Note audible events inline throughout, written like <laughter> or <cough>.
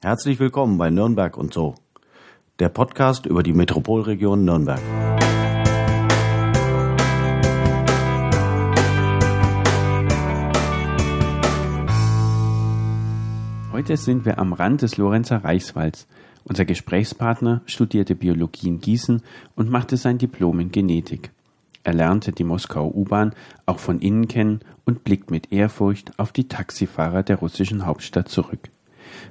Herzlich willkommen bei Nürnberg und so, der Podcast über die Metropolregion Nürnberg. Heute sind wir am Rand des Lorenzer Reichswalds. Unser Gesprächspartner studierte Biologie in Gießen und machte sein Diplom in Genetik. Er lernte die Moskauer U-Bahn auch von innen kennen und blickt mit Ehrfurcht auf die Taxifahrer der russischen Hauptstadt zurück.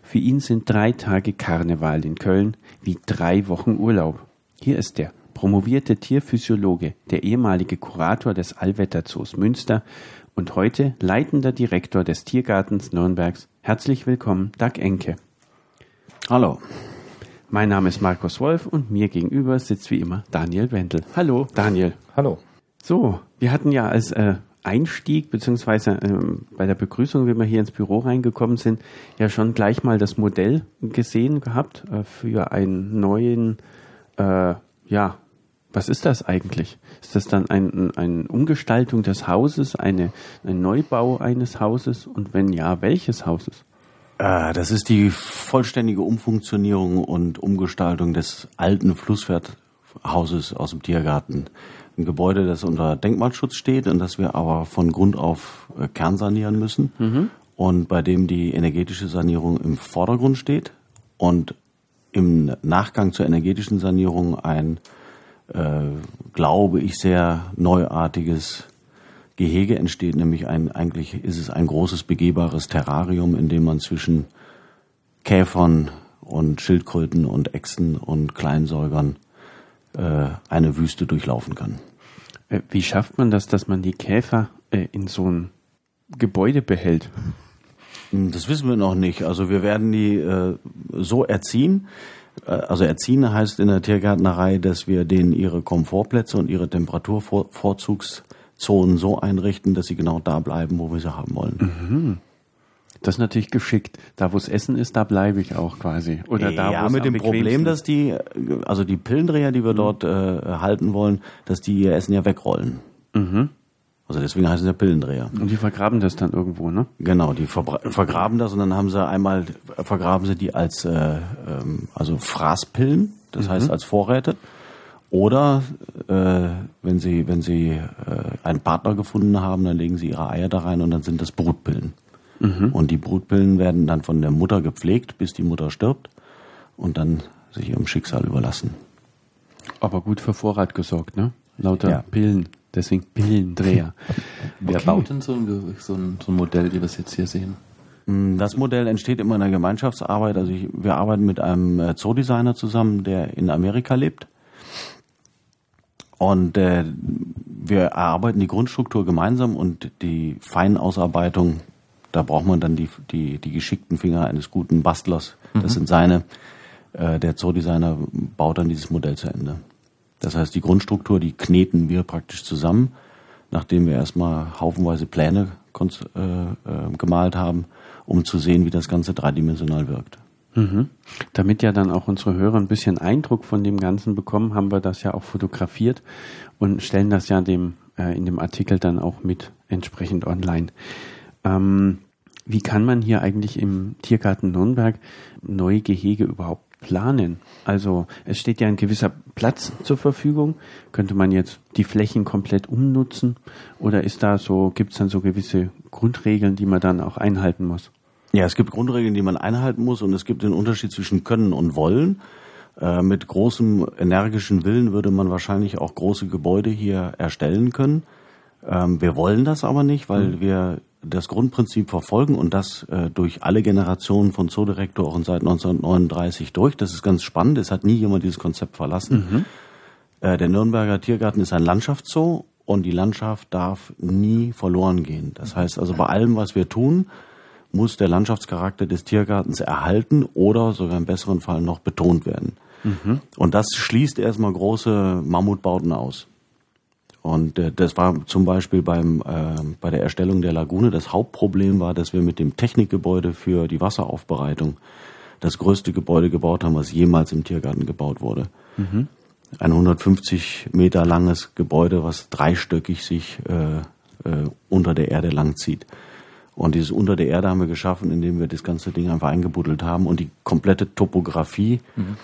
Für ihn sind drei Tage Karneval in Köln wie drei Wochen Urlaub. Hier ist er, promovierte Tierphysiologe, der ehemalige Kurator des Allwetterzoos Münster und heute leitender Direktor des Tiergartens Nürnbergs. Herzlich willkommen, Dag Enke. Hallo. Mein Name ist Markus Wolf und mir gegenüber sitzt wie immer Daniel Wendel. Hallo, Daniel. Hallo. So, wir hatten ja als äh, Einstieg beziehungsweise ähm, bei der Begrüßung, wie wir hier ins Büro reingekommen sind, ja schon gleich mal das Modell gesehen gehabt äh, für einen neuen, äh, ja, was ist das eigentlich? Ist das dann ein, eine Umgestaltung des Hauses, eine, ein Neubau eines Hauses und wenn ja, welches Hauses? Äh, das ist die vollständige Umfunktionierung und Umgestaltung des alten Flusswerthauses aus dem Tiergarten ein Gebäude, das unter Denkmalschutz steht und das wir aber von Grund auf äh, kernsanieren müssen mhm. und bei dem die energetische Sanierung im Vordergrund steht und im Nachgang zur energetischen Sanierung ein, äh, glaube ich, sehr neuartiges Gehege entsteht, nämlich ein, eigentlich ist es ein großes begehbares Terrarium, in dem man zwischen Käfern und Schildkröten und Echsen und Kleinsäugern äh, eine Wüste durchlaufen kann. Äh, wie schafft man das, dass man die Käfer äh, in so ein Gebäude behält? Hm, das wissen wir noch nicht. Also wir werden die äh, so erziehen. Äh, also erziehen heißt in der Tiergärtnerei, dass wir denen ihre Komfortplätze und ihre Temperaturvorzugszonen so einrichten, dass sie genau da bleiben, wo wir sie haben wollen. Mhm. Das ist natürlich geschickt. Da, wo es Essen ist, da bleibe ich auch quasi. Oder da, ja, mit dem Problem, dass die, also die Pillendreher, die wir mhm. dort äh, halten wollen, dass die ihr Essen ja wegrollen. Mhm. Also deswegen heißen sie ja Pillendreher. Und die vergraben das dann irgendwo, ne? Genau, die vergraben das und dann haben sie einmal, vergraben sie die als, äh, ähm, also Fraßpillen, das mhm. heißt als Vorräte. Oder äh, wenn sie, wenn sie äh, einen Partner gefunden haben, dann legen sie ihre Eier da rein und dann sind das Brutpillen. Mhm. Und die Brutpillen werden dann von der Mutter gepflegt, bis die Mutter stirbt und dann sich ihrem Schicksal überlassen. Aber gut für Vorrat gesorgt, ne? Lauter ja. Pillen. Deswegen Pillendreher. <laughs> Wer okay. baut denn so ein, so, ein, so ein Modell, wie wir es jetzt hier sehen? Mm, das Modell entsteht immer in der Gemeinschaftsarbeit. Also ich, wir arbeiten mit einem äh, Zoodesigner zusammen, der in Amerika lebt. Und äh, wir erarbeiten die Grundstruktur gemeinsam und die Feinausarbeitung da braucht man dann die, die, die geschickten Finger eines guten Bastlers. Das mhm. sind seine. Äh, der Zoodesigner baut dann dieses Modell zu Ende. Das heißt, die Grundstruktur, die kneten wir praktisch zusammen, nachdem wir erstmal haufenweise Pläne äh, äh, gemalt haben, um zu sehen, wie das Ganze dreidimensional wirkt. Mhm. Damit ja dann auch unsere Hörer ein bisschen Eindruck von dem Ganzen bekommen, haben wir das ja auch fotografiert und stellen das ja dem, äh, in dem Artikel dann auch mit entsprechend online. Ähm, wie kann man hier eigentlich im Tiergarten Nürnberg neue Gehege überhaupt planen? Also es steht ja ein gewisser Platz zur Verfügung. Könnte man jetzt die Flächen komplett umnutzen? Oder ist da so, gibt es dann so gewisse Grundregeln, die man dann auch einhalten muss? Ja, es gibt Grundregeln, die man einhalten muss und es gibt den Unterschied zwischen Können und Wollen. Äh, mit großem energischen Willen würde man wahrscheinlich auch große Gebäude hier erstellen können. Ähm, wir wollen das aber nicht, weil mhm. wir das Grundprinzip verfolgen und das äh, durch alle Generationen von Zoodirektoren seit 1939 durch. Das ist ganz spannend. Es hat nie jemand dieses Konzept verlassen. Mhm. Äh, der Nürnberger Tiergarten ist ein Landschaftszoo und die Landschaft darf nie verloren gehen. Das heißt also bei allem, was wir tun, muss der Landschaftscharakter des Tiergartens erhalten oder sogar im besseren Fall noch betont werden. Mhm. Und das schließt erstmal große Mammutbauten aus. Und äh, das war zum Beispiel beim, äh, bei der Erstellung der Lagune das Hauptproblem war, dass wir mit dem Technikgebäude für die Wasseraufbereitung das größte Gebäude gebaut haben, was jemals im Tiergarten gebaut wurde. Mhm. Ein 150 Meter langes Gebäude, was dreistöckig sich äh, äh, unter der Erde langzieht. Und dieses unter der Erde haben wir geschaffen, indem wir das ganze Ding einfach eingebuddelt haben und die komplette Topografie mhm.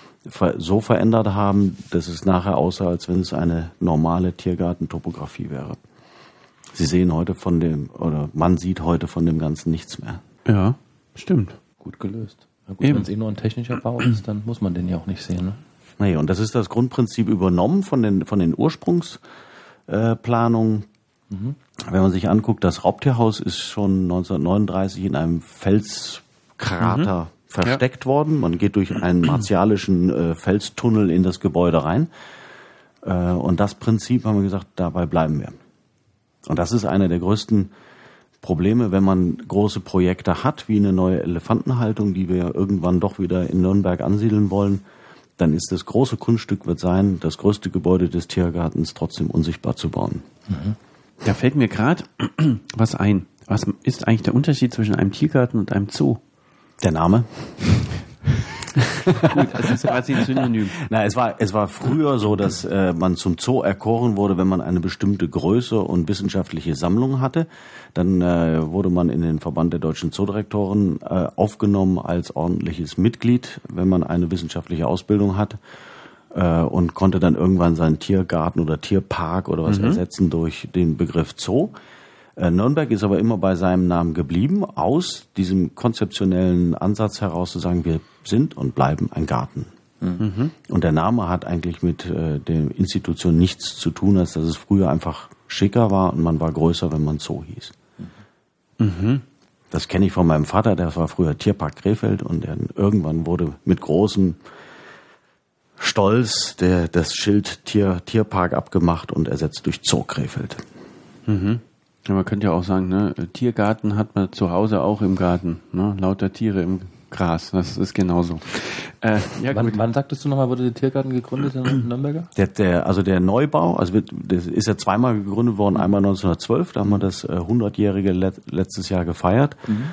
So verändert haben, dass es nachher aussah, als wenn es eine normale Tiergartentopografie wäre. Sie sehen heute von dem, oder man sieht heute von dem Ganzen nichts mehr. Ja, stimmt. Gut gelöst. Gut, wenn es eh nur ein technischer Bau ist, dann muss man den ja auch nicht sehen. Ne? Nee, und das ist das Grundprinzip übernommen von den, von den Ursprungsplanungen. Äh, mhm. Wenn man sich anguckt, das Raubtierhaus ist schon 1939 in einem Felskrater mhm. Versteckt ja. worden. Man geht durch einen <clears throat> martialischen äh, Felstunnel in das Gebäude rein. Äh, und das Prinzip haben wir gesagt, dabei bleiben wir. Und das ist einer der größten Probleme, wenn man große Projekte hat, wie eine neue Elefantenhaltung, die wir irgendwann doch wieder in Nürnberg ansiedeln wollen, dann ist das große Kunststück wird sein, das größte Gebäude des Tiergartens trotzdem unsichtbar zu bauen. Mhm. Da fällt mir gerade <clears throat> was ein. Was ist eigentlich der Unterschied zwischen einem Tiergarten und einem Zoo? Der Name. <laughs> Gut, das ist quasi ein Synonym. Na, es war, es war früher so, dass äh, man zum Zoo erkoren wurde, wenn man eine bestimmte Größe und wissenschaftliche Sammlung hatte. Dann äh, wurde man in den Verband der deutschen Zoodirektoren äh, aufgenommen als ordentliches Mitglied, wenn man eine wissenschaftliche Ausbildung hat äh, und konnte dann irgendwann seinen Tiergarten oder Tierpark oder was mhm. ersetzen durch den Begriff Zoo. Äh, Nürnberg ist aber immer bei seinem Namen geblieben, aus diesem konzeptionellen Ansatz heraus zu sagen, wir sind und bleiben ein Garten. Mhm. Und der Name hat eigentlich mit äh, der Institution nichts zu tun, als dass es früher einfach schicker war und man war größer, wenn man Zoo hieß. Mhm. Das kenne ich von meinem Vater, der war früher Tierpark Krefeld und der, irgendwann wurde mit großem Stolz der, das Schild Tier, Tierpark abgemacht und ersetzt durch Zoo Krefeld. Mhm. Ja, man könnte ja auch sagen, ne, Tiergarten hat man zu Hause auch im Garten, ne, lauter Tiere im Gras, das ist genauso. Äh, ja, wann, wann sagtest du nochmal, wurde der Tiergarten gegründet in <clears throat> Nürnberger? Der, der, also der Neubau, also wird, das ist ja zweimal gegründet worden, einmal 1912, da haben wir das äh, 100-jährige let, letztes Jahr gefeiert. Mhm.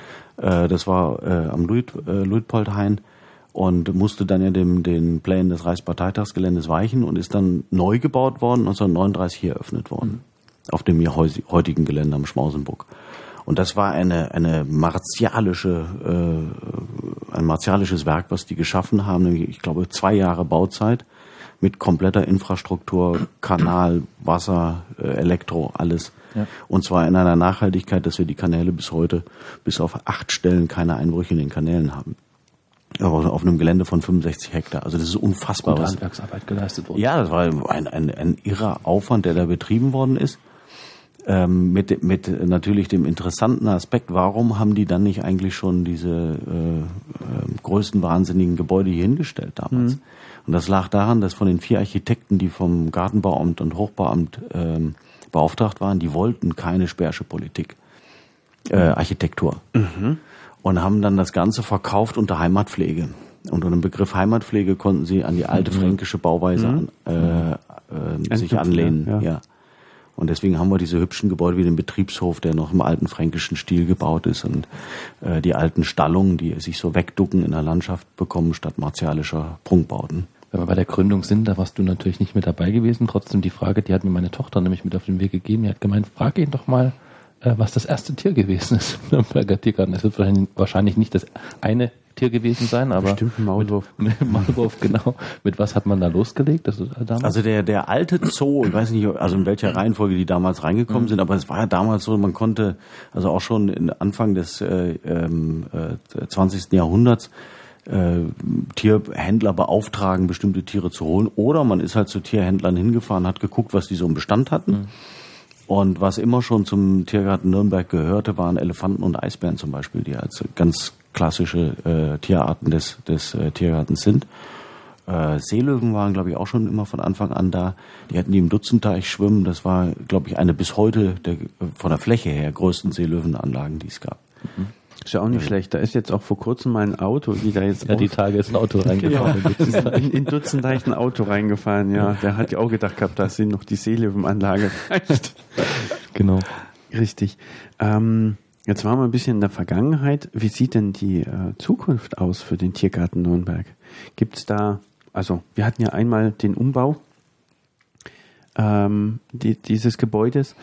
Äh, das war äh, am Luit, äh, Luitpoldhain und musste dann ja dem, den Plänen des Reichsparteitagsgeländes weichen und ist dann neu gebaut worden, 1939 hier eröffnet worden. Mhm auf dem heutigen Gelände am Schmausenburg. Und das war eine, eine martialische, äh, ein martialisches Werk, was die geschaffen haben, nämlich, ich glaube, zwei Jahre Bauzeit mit kompletter Infrastruktur, Kanal, Wasser, äh, Elektro, alles. Ja. Und zwar in einer Nachhaltigkeit, dass wir die Kanäle bis heute, bis auf acht Stellen keine Einbrüche in den Kanälen haben. Aber auf einem Gelände von 65 Hektar. Also das ist unfassbar. Gute Handwerksarbeit geleistet worden. Ja, das war ein, ein, ein irrer Aufwand, der da betrieben worden ist ähm, mit, mit natürlich dem interessanten Aspekt, warum haben die dann nicht eigentlich schon diese äh, äh, größten wahnsinnigen Gebäude hier hingestellt damals? Mhm. Und das lag daran, dass von den vier Architekten, die vom Gartenbauamt und Hochbauamt ähm, beauftragt waren, die wollten keine Speersche Politik, äh, Architektur. Mhm. Und haben dann das Ganze verkauft unter Heimatpflege. Unter dem Begriff Heimatpflege konnten sie an die alte mhm. fränkische Bauweise mhm. an, äh, äh, sich anlehnen. Ja. ja. Und deswegen haben wir diese hübschen Gebäude wie den Betriebshof, der noch im alten fränkischen Stil gebaut ist und äh, die alten Stallungen, die sich so wegducken in der Landschaft bekommen statt martialischer Prunkbauten. Wenn wir bei der Gründung sind, da warst du natürlich nicht mit dabei gewesen. Trotzdem die Frage, die hat mir meine Tochter nämlich mit auf den Weg gegeben. Die hat gemeint, frag ihn doch mal, äh, was das erste Tier gewesen ist <laughs> im Nürnberger Tiergarten. Es wird wahrscheinlich nicht das eine Tier gewesen sein, aber bestimmt ein Maulwurf. <laughs> Mit, Maulwurf, genau. Mit was hat man da losgelegt? Das ist damals? Also der der alte Zoo, ich weiß nicht, also in welcher Reihenfolge die damals reingekommen mhm. sind, aber es war ja damals so, man konnte also auch schon in Anfang des äh, äh, 20. Jahrhunderts äh, Tierhändler beauftragen, bestimmte Tiere zu holen. Oder man ist halt zu Tierhändlern hingefahren, hat geguckt, was die so im Bestand hatten. Mhm. Und was immer schon zum Tiergarten Nürnberg gehörte, waren Elefanten und Eisbären zum Beispiel, die als ganz klassische äh, Tierarten des, des äh, Tiergartens sind. Äh, Seelöwen waren, glaube ich, auch schon immer von Anfang an da. Die hatten die im Dutzendteich schwimmen. Das war, glaube ich, eine bis heute der, von der Fläche her größten Seelöwenanlagen, die es gab. Mhm. Ist ja auch nicht ja. schlecht. Da ist jetzt auch vor kurzem mein Auto wieder jetzt. Ja, die Tage ist ein Auto <laughs> reingefahren. ja, in, in Dutzendeich ein Auto reingefahren, ja. Der hat ja auch gedacht gehabt, da sind noch die Seelöwenanlage. <laughs> genau. Richtig. Ähm, Jetzt waren wir ein bisschen in der Vergangenheit. Wie sieht denn die äh, Zukunft aus für den Tiergarten Nürnberg? Gibt es da, also wir hatten ja einmal den Umbau ähm, die, dieses Gebäudes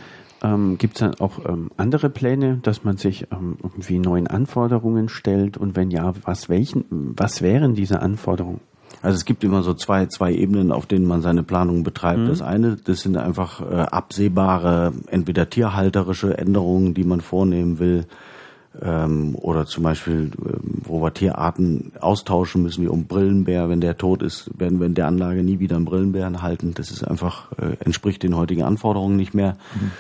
Ähm, Gibt es dann auch ähm, andere Pläne, dass man sich ähm, irgendwie neuen Anforderungen stellt? Und wenn ja, was welchen, was wären diese Anforderungen? Also es gibt immer so zwei, zwei Ebenen, auf denen man seine Planung betreibt. Mhm. Das eine, das sind einfach äh, absehbare, entweder tierhalterische Änderungen, die man vornehmen will, ähm, oder zum Beispiel, äh, wo wir Tierarten austauschen müssen, wie um Brillenbär, wenn der tot ist, werden wir in der Anlage nie wieder einen Brillenbären halten. Das ist einfach, äh, entspricht den heutigen Anforderungen nicht mehr. Mhm.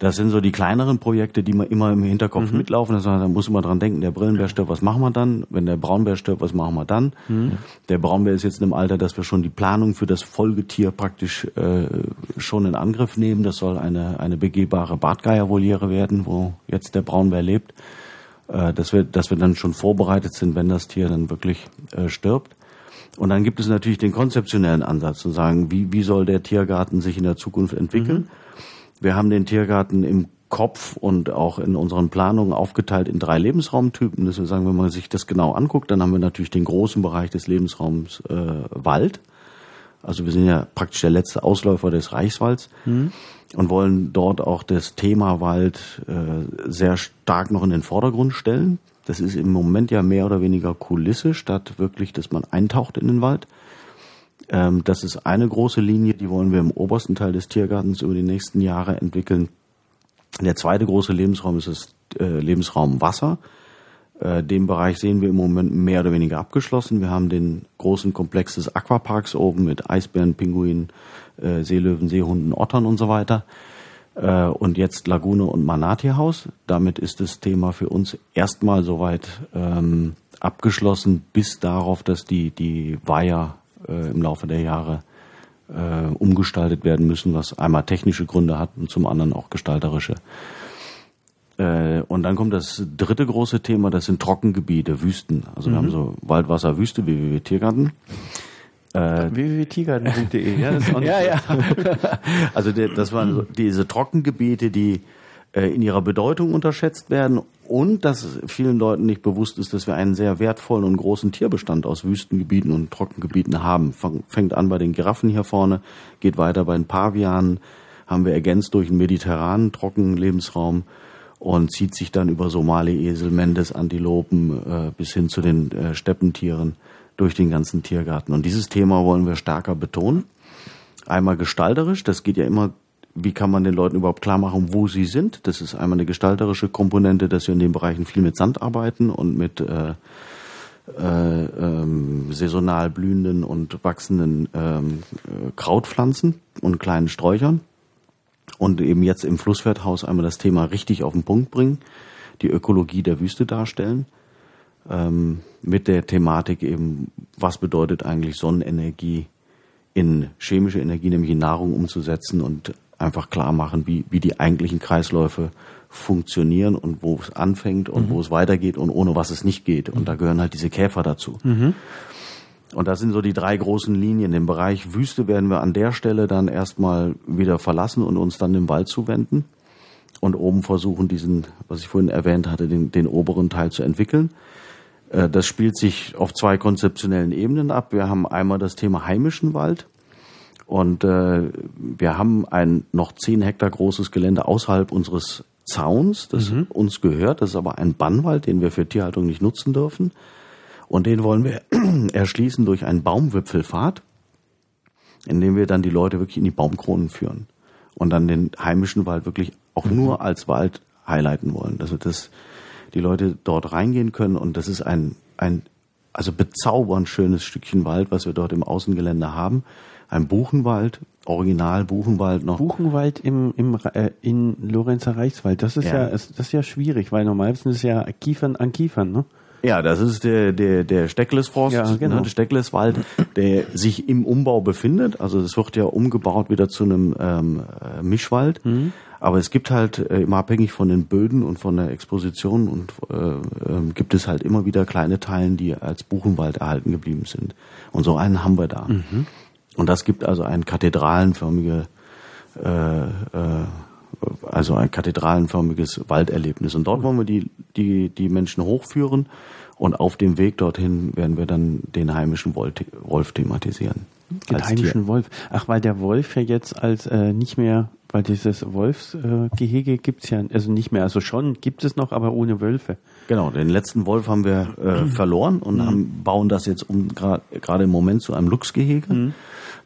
Das sind so die kleineren Projekte, die man immer im Hinterkopf mhm. mitlaufen. Das heißt, da muss man dran denken, der Brillenbär stirbt, was machen wir dann? Wenn der Braunbär stirbt, was machen wir dann? Mhm. Der Braunbär ist jetzt in einem Alter, dass wir schon die Planung für das Folgetier praktisch äh, schon in Angriff nehmen. Das soll eine, eine begehbare Bartgeiervoliere werden, wo jetzt der Braunbär lebt. Äh, dass, wir, dass wir dann schon vorbereitet sind, wenn das Tier dann wirklich äh, stirbt. Und dann gibt es natürlich den konzeptionellen Ansatz zu sagen, wie, wie soll der Tiergarten sich in der Zukunft entwickeln? Mhm. Wir haben den Tiergarten im Kopf und auch in unseren Planungen aufgeteilt in drei Lebensraumtypen. Das wir sagen, wenn man sich das genau anguckt, dann haben wir natürlich den großen Bereich des Lebensraums äh, Wald. Also wir sind ja praktisch der letzte Ausläufer des Reichswalds mhm. und wollen dort auch das Thema Wald äh, sehr stark noch in den Vordergrund stellen. Das ist im Moment ja mehr oder weniger Kulisse, statt wirklich, dass man eintaucht in den Wald. Ähm, das ist eine große Linie, die wollen wir im obersten Teil des Tiergartens über die nächsten Jahre entwickeln. Der zweite große Lebensraum ist das äh, Lebensraum Wasser. Äh, den Bereich sehen wir im Moment mehr oder weniger abgeschlossen. Wir haben den großen Komplex des Aquaparks oben mit Eisbären, Pinguinen, äh, Seelöwen, Seehunden, Ottern und so weiter. Äh, und jetzt Lagune und Manatierhaus. Damit ist das Thema für uns erstmal soweit ähm, abgeschlossen, bis darauf, dass die, die Weiher äh, im Laufe der Jahre äh, umgestaltet werden müssen, was einmal technische Gründe hat und zum anderen auch gestalterische. Äh, und dann kommt das dritte große Thema, das sind Trockengebiete, Wüsten. Also mhm. wir haben mhm. so Waldwasser, Wüste, www Tiergarten. Äh, www.tiergarten.de, ja, das ist auch <laughs> nicht ja, ja. also der, das waren so diese Trockengebiete, die in ihrer Bedeutung unterschätzt werden und dass vielen Leuten nicht bewusst ist, dass wir einen sehr wertvollen und großen Tierbestand aus Wüstengebieten und Trockengebieten haben. Fängt an bei den Giraffen hier vorne, geht weiter bei den Pavianen, haben wir ergänzt durch einen mediterranen Trockenlebensraum und zieht sich dann über Somali-Esel, Mendes, Antilopen äh, bis hin zu den äh, Steppentieren durch den ganzen Tiergarten. Und dieses Thema wollen wir stärker betonen. Einmal gestalterisch, das geht ja immer wie kann man den Leuten überhaupt klar machen, wo sie sind. Das ist einmal eine gestalterische Komponente, dass wir in den Bereichen viel mit Sand arbeiten und mit äh, äh, ähm, saisonal blühenden und wachsenden ähm, äh, Krautpflanzen und kleinen Sträuchern. Und eben jetzt im Flusswerthaus einmal das Thema richtig auf den Punkt bringen, die Ökologie der Wüste darstellen. Ähm, mit der Thematik eben, was bedeutet eigentlich Sonnenenergie in chemische Energie, nämlich in Nahrung umzusetzen und einfach klar machen, wie, wie die eigentlichen Kreisläufe funktionieren und wo es anfängt und mhm. wo es weitergeht und ohne was es nicht geht. Und da gehören halt diese Käfer dazu. Mhm. Und das sind so die drei großen Linien. Den Bereich Wüste werden wir an der Stelle dann erstmal wieder verlassen und uns dann dem Wald zuwenden. Und oben versuchen, diesen, was ich vorhin erwähnt hatte, den, den oberen Teil zu entwickeln. Äh, das spielt sich auf zwei konzeptionellen Ebenen ab. Wir haben einmal das Thema heimischen Wald. Und äh, wir haben ein noch zehn Hektar großes Gelände außerhalb unseres Zauns, das mhm. uns gehört. Das ist aber ein Bannwald, den wir für Tierhaltung nicht nutzen dürfen. Und den wollen wir <clears throat> erschließen durch einen Baumwipfelpfad, in dem wir dann die Leute wirklich in die Baumkronen führen und dann den heimischen Wald wirklich auch mhm. nur als Wald highlighten wollen. Dass die Leute dort reingehen können und das ist ein, ein also bezaubernd schönes Stückchen Wald, was wir dort im Außengelände haben ein Buchenwald, Original Buchenwald noch. Buchenwald im, im äh, in Lorenzer Reichswald. Das ist ja, ja das ist ja schwierig, weil normalerweise ist es ja Kiefern an Kiefern, ne? Ja, das ist der der der Stecklesforst, ja, genau. ne, der Steckleswald, der sich im Umbau befindet. Also es wird ja umgebaut wieder zu einem ähm, äh, Mischwald. Mhm. Aber es gibt halt äh, immer abhängig von den Böden und von der Exposition und äh, äh, gibt es halt immer wieder kleine Teilen, die als Buchenwald erhalten geblieben sind. Und so einen haben wir da. Mhm. Und das gibt also ein kathedralenförmige, äh, äh, also ein kathedralenförmiges Walderlebnis. Und dort wollen wir die, die, die Menschen hochführen und auf dem Weg dorthin werden wir dann den heimischen Wolf thematisieren. Den heimischen Wolf. Ach, weil der Wolf ja jetzt als äh, nicht mehr Weil dieses Wolfsgehege äh, gibt es ja, also nicht mehr, also schon gibt es noch, aber ohne Wölfe. Genau, den letzten Wolf haben wir äh, verloren und mhm. haben, bauen das jetzt um gerade im Moment zu einem Luchsgehege. Mhm.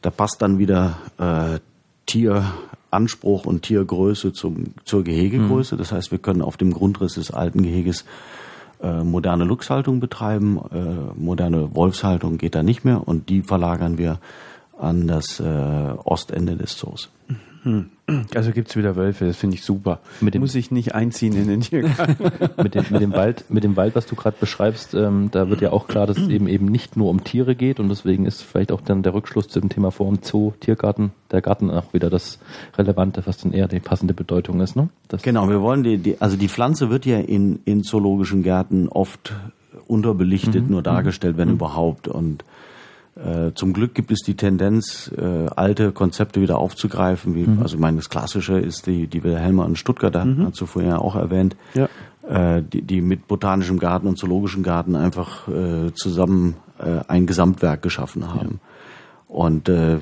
Da passt dann wieder äh, Tieranspruch und Tiergröße zum, zur Gehegegröße. Mhm. Das heißt, wir können auf dem Grundriss des alten Geheges äh, moderne Luchshaltung betreiben. Äh, moderne Wolfshaltung geht da nicht mehr und die verlagern wir an das äh, Ostende des Zoos. Hm. Also gibt's wieder Wölfe, das finde ich super. Mit dem, Muss ich nicht einziehen in den Tiergarten. <laughs> mit, dem, mit, dem Wald, mit dem Wald, was du gerade beschreibst, ähm, da wird ja auch klar, dass es eben eben nicht nur um Tiere geht und deswegen ist vielleicht auch dann der Rückschluss zu dem Thema vor dem Zoo, Tiergarten, der Garten auch wieder das Relevante, was dann eher die passende Bedeutung ist. Ne? Das genau, wir wollen die, die, also die Pflanze wird ja in, in zoologischen Gärten oft unterbelichtet, mhm. nur dargestellt, wenn mhm. überhaupt und äh, zum Glück gibt es die Tendenz, äh, alte Konzepte wieder aufzugreifen. Wie, mhm. Also ich meine, das Klassische ist die, die Wilhelma in Stuttgart, da mhm. hast du vorher auch erwähnt, ja. äh, die, die mit botanischem Garten und zoologischem Garten einfach äh, zusammen äh, ein Gesamtwerk geschaffen haben. Ja. Und äh,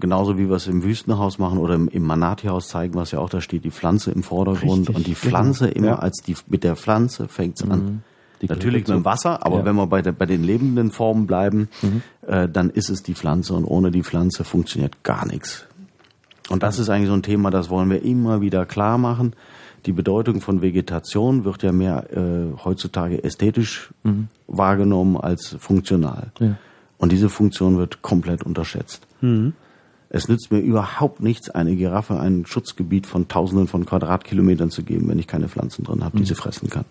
genauso wie wir es im Wüstenhaus machen oder im, im Manati-Haus zeigen wir es ja auch, da steht die Pflanze im Vordergrund Richtig, und die Pflanze genau. immer ja. als die, mit der Pflanze fängt's mhm. an. Natürlich mit dem Wasser, aber ja. wenn wir bei, der, bei den lebenden Formen bleiben, mhm. äh, dann ist es die Pflanze und ohne die Pflanze funktioniert gar nichts. Und das ist eigentlich so ein Thema, das wollen wir immer wieder klar machen. Die Bedeutung von Vegetation wird ja mehr äh, heutzutage ästhetisch mhm. wahrgenommen als funktional. Ja. Und diese Funktion wird komplett unterschätzt. Mhm. Es nützt mir überhaupt nichts, eine Giraffe ein Schutzgebiet von Tausenden von Quadratkilometern zu geben, wenn ich keine Pflanzen drin habe, die mhm. sie fressen kann.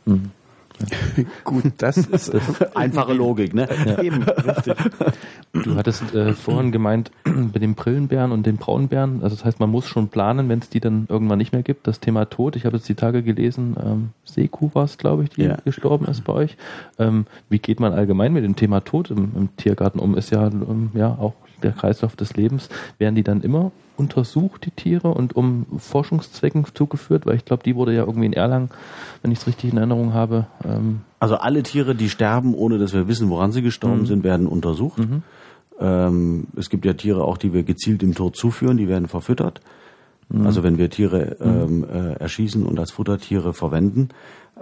<laughs> Gut, das ist einfache Logik, ne? Ja. Eben, richtig. Du hattest äh, vorhin gemeint, <clears throat> mit dem Brillenbären und den Braunbären, also das heißt, man muss schon planen, wenn es die dann irgendwann nicht mehr gibt. Das Thema Tod, ich habe jetzt die Tage gelesen, ähm, Seekuh war es, glaube ich, die ja. gestorben ist bei euch. Ähm, wie geht man allgemein mit dem Thema Tod im, im Tiergarten um? Ist ja, ähm, ja auch der Kreislauf des Lebens. Werden die dann immer untersucht, die Tiere, und um Forschungszwecken zugeführt? Weil ich glaube, die wurde ja irgendwie in Erlangen, wenn ich es richtig in Erinnerung habe. Ähm also alle Tiere, die sterben, ohne dass wir wissen, woran sie gestorben mhm. sind, werden untersucht. Mhm. Ähm, es gibt ja Tiere auch, die wir gezielt dem Tod zuführen, die werden verfüttert. Mhm. Also wenn wir Tiere mhm. ähm, äh, erschießen und als Futtertiere verwenden,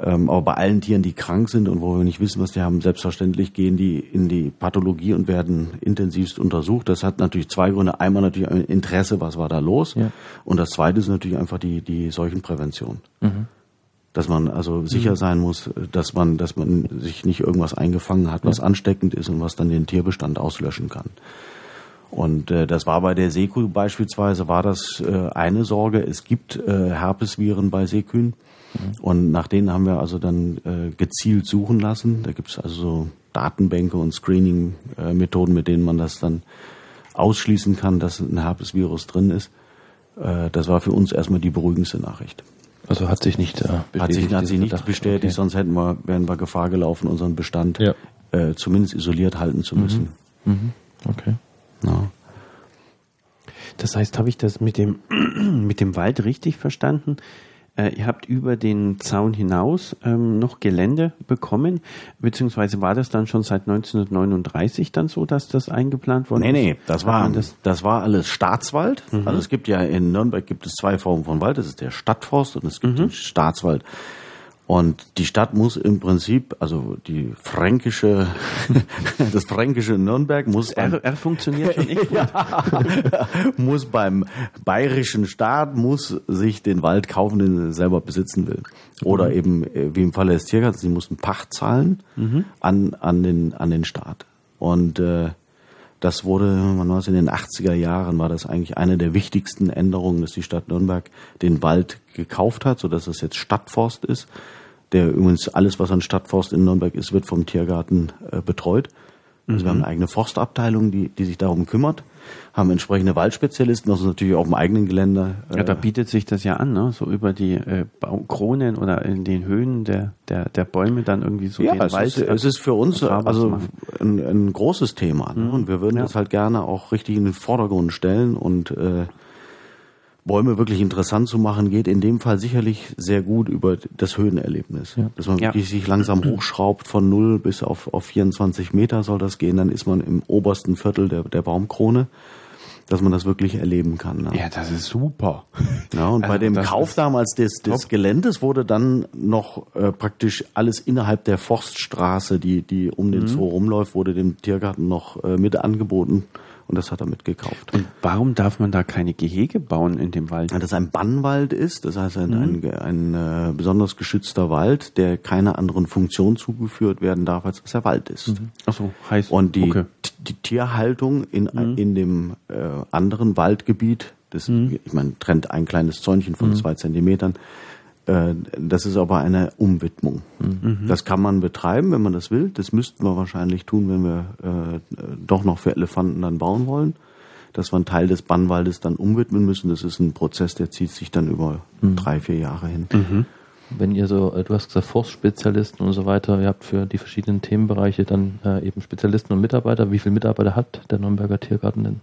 ähm, aber bei allen Tieren, die krank sind und wo wir nicht wissen, was die haben, selbstverständlich gehen die in die Pathologie und werden intensivst untersucht. Das hat natürlich zwei Gründe. Einmal natürlich ein Interesse, was war da los? Ja. Und das zweite ist natürlich einfach die, die Seuchenprävention. Mhm. Dass man also sicher mhm. sein muss, dass man, dass man sich nicht irgendwas eingefangen hat, was ja. ansteckend ist und was dann den Tierbestand auslöschen kann. Und äh, das war bei der Seekuh beispielsweise, war das äh, eine Sorge. Es gibt äh, Herpesviren bei Seekühen. Und nach denen haben wir also dann äh, gezielt suchen lassen. Da gibt es also so Datenbänke und Screening-Methoden, mit denen man das dann ausschließen kann, dass ein Herpesvirus drin ist. Äh, das war für uns erstmal die beruhigendste Nachricht. Also hat sich nicht äh, bestätigt. Hat sich, hat sich nicht bestätigt, okay. sonst hätten wir, wären wir Gefahr gelaufen, unseren Bestand ja. äh, zumindest isoliert halten zu müssen. Mhm. Mhm. Okay. Ja. Das heißt, habe ich das mit dem, <clears throat> mit dem Wald richtig verstanden? Äh, ihr habt über den Zaun hinaus ähm, noch Gelände bekommen, beziehungsweise war das dann schon seit 1939 dann so, dass das eingeplant wurde? Nee, nee, das war, das, das war alles Staatswald. Mhm. Also es gibt ja in Nürnberg gibt es zwei Formen von Wald. Das ist der Stadtforst und es gibt mhm. den Staatswald. Und die Stadt muss im Prinzip, also die fränkische, <laughs> das fränkische Nürnberg muss er, er funktioniert schon nicht <laughs> ja, muss beim bayerischen Staat muss sich den Wald kaufen, den er selber besitzen will. Oder mhm. eben äh, wie im Falle des Tiergartens, sie mussten Pacht zahlen mhm. an an den an den Staat. Und äh, das wurde, man war es in den 80er Jahren, war das eigentlich eine der wichtigsten Änderungen, dass die Stadt Nürnberg den Wald gekauft hat, so dass es jetzt Stadtforst ist der übrigens alles, was an Stadtforst in Nürnberg ist, wird vom Tiergarten äh, betreut. Also mhm. wir haben eine eigene Forstabteilung, die, die sich darum kümmert, haben entsprechende Waldspezialisten, ist natürlich auch im eigenen Gelände. Äh ja, da bietet sich das ja an, ne? so über die äh, Kronen oder in den Höhen der, der, der Bäume dann irgendwie so ja, den es Wald. Ist, es ist für uns also ein, ein großes Thema ne? Mhm. und wir würden ja. das halt gerne auch richtig in den Vordergrund stellen und äh, Bäume wirklich interessant zu machen, geht in dem Fall sicherlich sehr gut über das Höhenerlebnis. Ja. Dass man ja. wirklich sich langsam <clears throat> hochschraubt von null bis auf, auf 24 Meter soll das gehen, dann ist man im obersten Viertel der, der Baumkrone. dass man das wirklich erleben kann. Ne? Ja, das ist super. Ja, und bei Also dem das Kauf damals des, des. Geländes wurde dann noch äh, praktisch alles innerhalb der Forststraße, die, die um Mhm. den Zoo rumläuft, wurde dem Tiergarten noch äh, mit angeboten und das hat er mitgekauft. Und warum darf man da keine Gehege bauen in dem Wald? Ja, dass ein Bannwald ist, das heißt ein, Mhm. ein, ein äh, besonders geschützter Wald, der keiner anderen Funktion zugeführt werden darf, als dass er Wald ist. Ach so, heißt Und die, okay. Mhm. die Tierhaltung in, in dem äh, anderen Waldgebiet, das, ich meine, trennt ein kleines Zäunchen Mhm. von zwei Zentimetern, das ist aber eine Umwidmung. Mhm. Das kann man betreiben, wenn man das will. Das müssten wir wahrscheinlich tun, wenn wir äh, doch noch für Elefanten dann bauen wollen. Dass wir einen Teil des Bannwaldes dann umwidmen müssen. Das ist ein Prozess, der zieht sich dann über Mhm. drei, vier Jahre hin. Wenn ihr so, äh, du hast gesagt, Forstspezialisten und so weiter, ihr habt für die verschiedenen Themenbereiche dann äh, eben Spezialisten und Mitarbeiter. Wie viele Mitarbeiter hat der Nürnberger Tiergarten denn?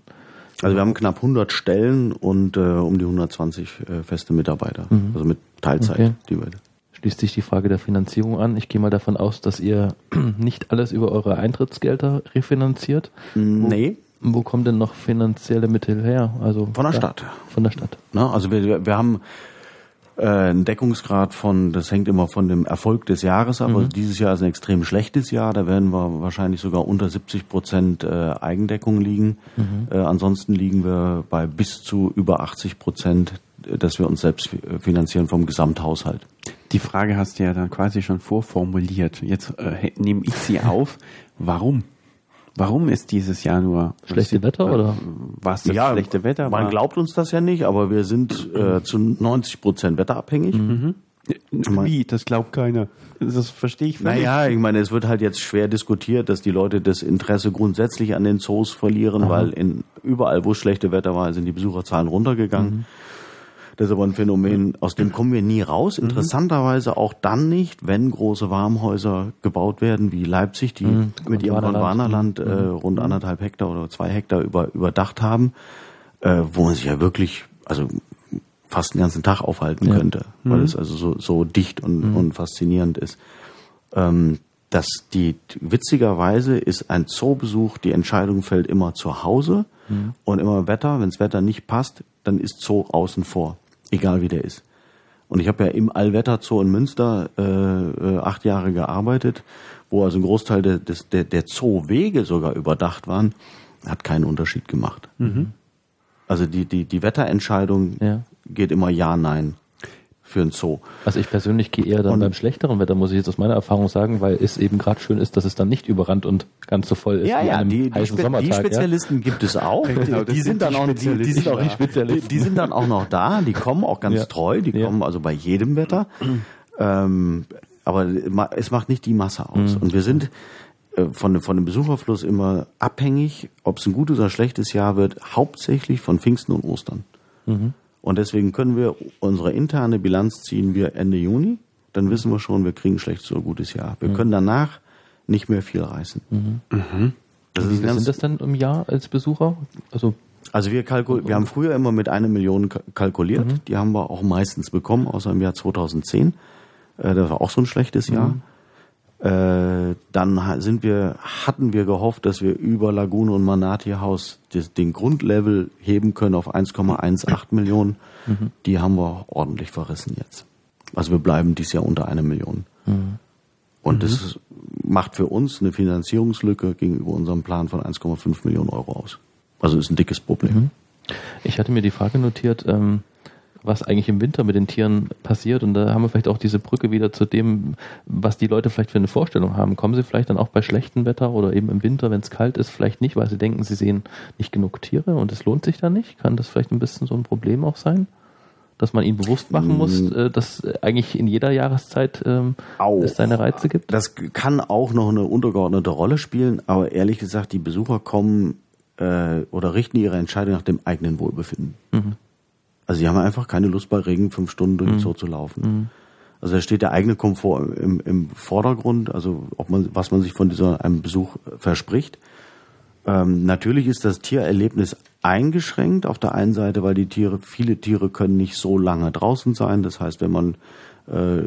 Also wir haben knapp 100 Stellen und äh, um die 120 äh, feste Mitarbeiter. Also mit Teilzeit. Okay. Die wir, Schließt sich die Frage der Finanzierung an. Ich gehe mal davon aus, dass ihr <clears throat> nicht alles über eure Eintrittsgelder refinanziert. nee, Wo kommen denn noch finanzielle Mittel her? Also von der da- Stadt. Von der Stadt. Ne? Also wir, wir haben äh, einen Deckungsgrad von, das hängt immer von dem Erfolg des Jahres ab. Also dieses Jahr ist ein extrem schlechtes Jahr. Da werden wir wahrscheinlich sogar unter 70 Prozent äh, Eigendeckung liegen. Äh, ansonsten liegen wir bei bis zu über 80 Prozent, äh, dass wir uns selbst äh, finanzieren vom Gesamthaushalt. Die Frage hast du ja dann quasi schon vorformuliert. Jetzt äh, nehme ich sie auf. Warum? Warum ist dieses Jahr nur Schlechte Wetter, oder? War es das schlechte Wetter? Man war- glaubt uns das ja nicht, aber wir sind äh, zu 90 Prozent wetterabhängig. Wie? Das glaubt keiner. Das verstehe ich völlig. Naja, ich meine, es wird halt jetzt schwer diskutiert, dass die Leute das Interesse grundsätzlich an den Zoos verlieren, weil in überall, wo es schlechte Wetter war, sind die Besucherzahlen runtergegangen. Das ist aber ein Phänomen, aus dem kommen wir nie raus. Interessanterweise auch dann nicht, wenn große Warmhäuser gebaut werden, wie Leipzig, die mit ihrem Gondwanaland. Gondwanaland äh, rund anderthalb Hektar oder zwei Hektar über, überdacht haben, äh, wo man sich ja wirklich, also fast den ganzen Tag aufhalten Ja. könnte, weil es also so, so dicht und, und faszinierend ist. Ähm, dass die witzigerweise ist ein Zoobesuch, die Entscheidung fällt immer zu Hause und immer Wetter. Wenns Wetter nicht passt, dann ist Zoo außen vor, egal wie der ist. Und ich habe ja im Allwetterzoo in Münster äh, äh, acht Jahre gearbeitet, wo also ein Großteil der, des, der, der Zoowege sogar überdacht waren, hat keinen Unterschied gemacht. Also die, die, die Wetterentscheidung Ja. geht immer Ja, Nein für ein Zoo. Also ich persönlich gehe eher dann Und- beim schlechteren Wetter, muss ich jetzt aus meiner Erfahrung sagen, weil es eben gerade schön ist, dass es dann nicht überrannt und ganz so voll ist Ja, wie ja, die, die, heißen Spe die. Spezialisten gibt es auch. <laughs> Genau, die, sind dann auch, die, die sind auch Die Spezialisten. Die, die sind dann auch noch da. Die kommen auch ganz Ja. treu. Die Ja. kommen also bei jedem Wetter. ähm, aber es macht nicht die Masse aus. Mhm. Und wir sind äh, von, von dem Besucherfluss immer abhängig, ob es ein gutes oder schlechtes Jahr wird, hauptsächlich von Pfingsten und Ostern. Mhm. Und deswegen können wir unsere interne Bilanz ziehen wir Ende Juni. Dann wissen wir schon, wir kriegen ein schlechtes oder gutes Jahr. Mhm. Wir können danach nicht mehr viel reißen. Das ist Wie ein viel ganz, sind das denn im Jahr als Besucher? Also also wir, kalkul wir haben früher immer mit einer Million ka- kalkuliert. Mhm. Die haben wir auch meistens bekommen, außer im Jahr 2010. Äh, das war auch so ein schlechtes Mhm. Äh, dann sind wir, hatten wir gehofft, dass wir über Lagune und Manati Haus des, den Grundlevel heben können auf 1,18 Millionen. Mhm. Die haben wir ordentlich verrissen jetzt. Also wir bleiben dieses Jahr unter einer Million. Mhm. Und das macht für uns eine Finanzierungslücke gegenüber unserem Plan von 1,5 Millionen Euro aus. Also ist ein dickes Problem. ich hatte mir die Frage notiert, ähm, was eigentlich im Winter mit den Tieren passiert und da haben wir vielleicht auch diese Brücke wieder zu dem, was die Leute vielleicht für eine Vorstellung haben. Kommen sie vielleicht dann auch bei schlechtem Wetter oder eben im Winter, wenn es kalt ist, vielleicht nicht, weil sie denken, sie sehen nicht genug Tiere und es lohnt sich dann nicht? Kann das vielleicht ein bisschen so ein Problem auch sein? Dass man ihnen bewusst machen muss, äh, dass eigentlich in jeder Jahreszeit ähm, es seine Reize gibt? Das kann auch noch eine untergeordnete Rolle spielen, aber ehrlich gesagt, die Besucher kommen äh, oder richten ihre Entscheidung nach dem eigenen Wohlbefinden. Also sie haben einfach keine Lust, bei Regen fünf Stunden durch den Zoo zu laufen. Also da steht der eigene Komfort im, im Vordergrund, also ob man, was man sich von dieser einem Besuch verspricht. Ähm, natürlich ist das Tiererlebnis eingeschränkt auf der einen Seite, weil die Tiere, viele Tiere können nicht so lange draußen sein. Das heißt, wenn man äh,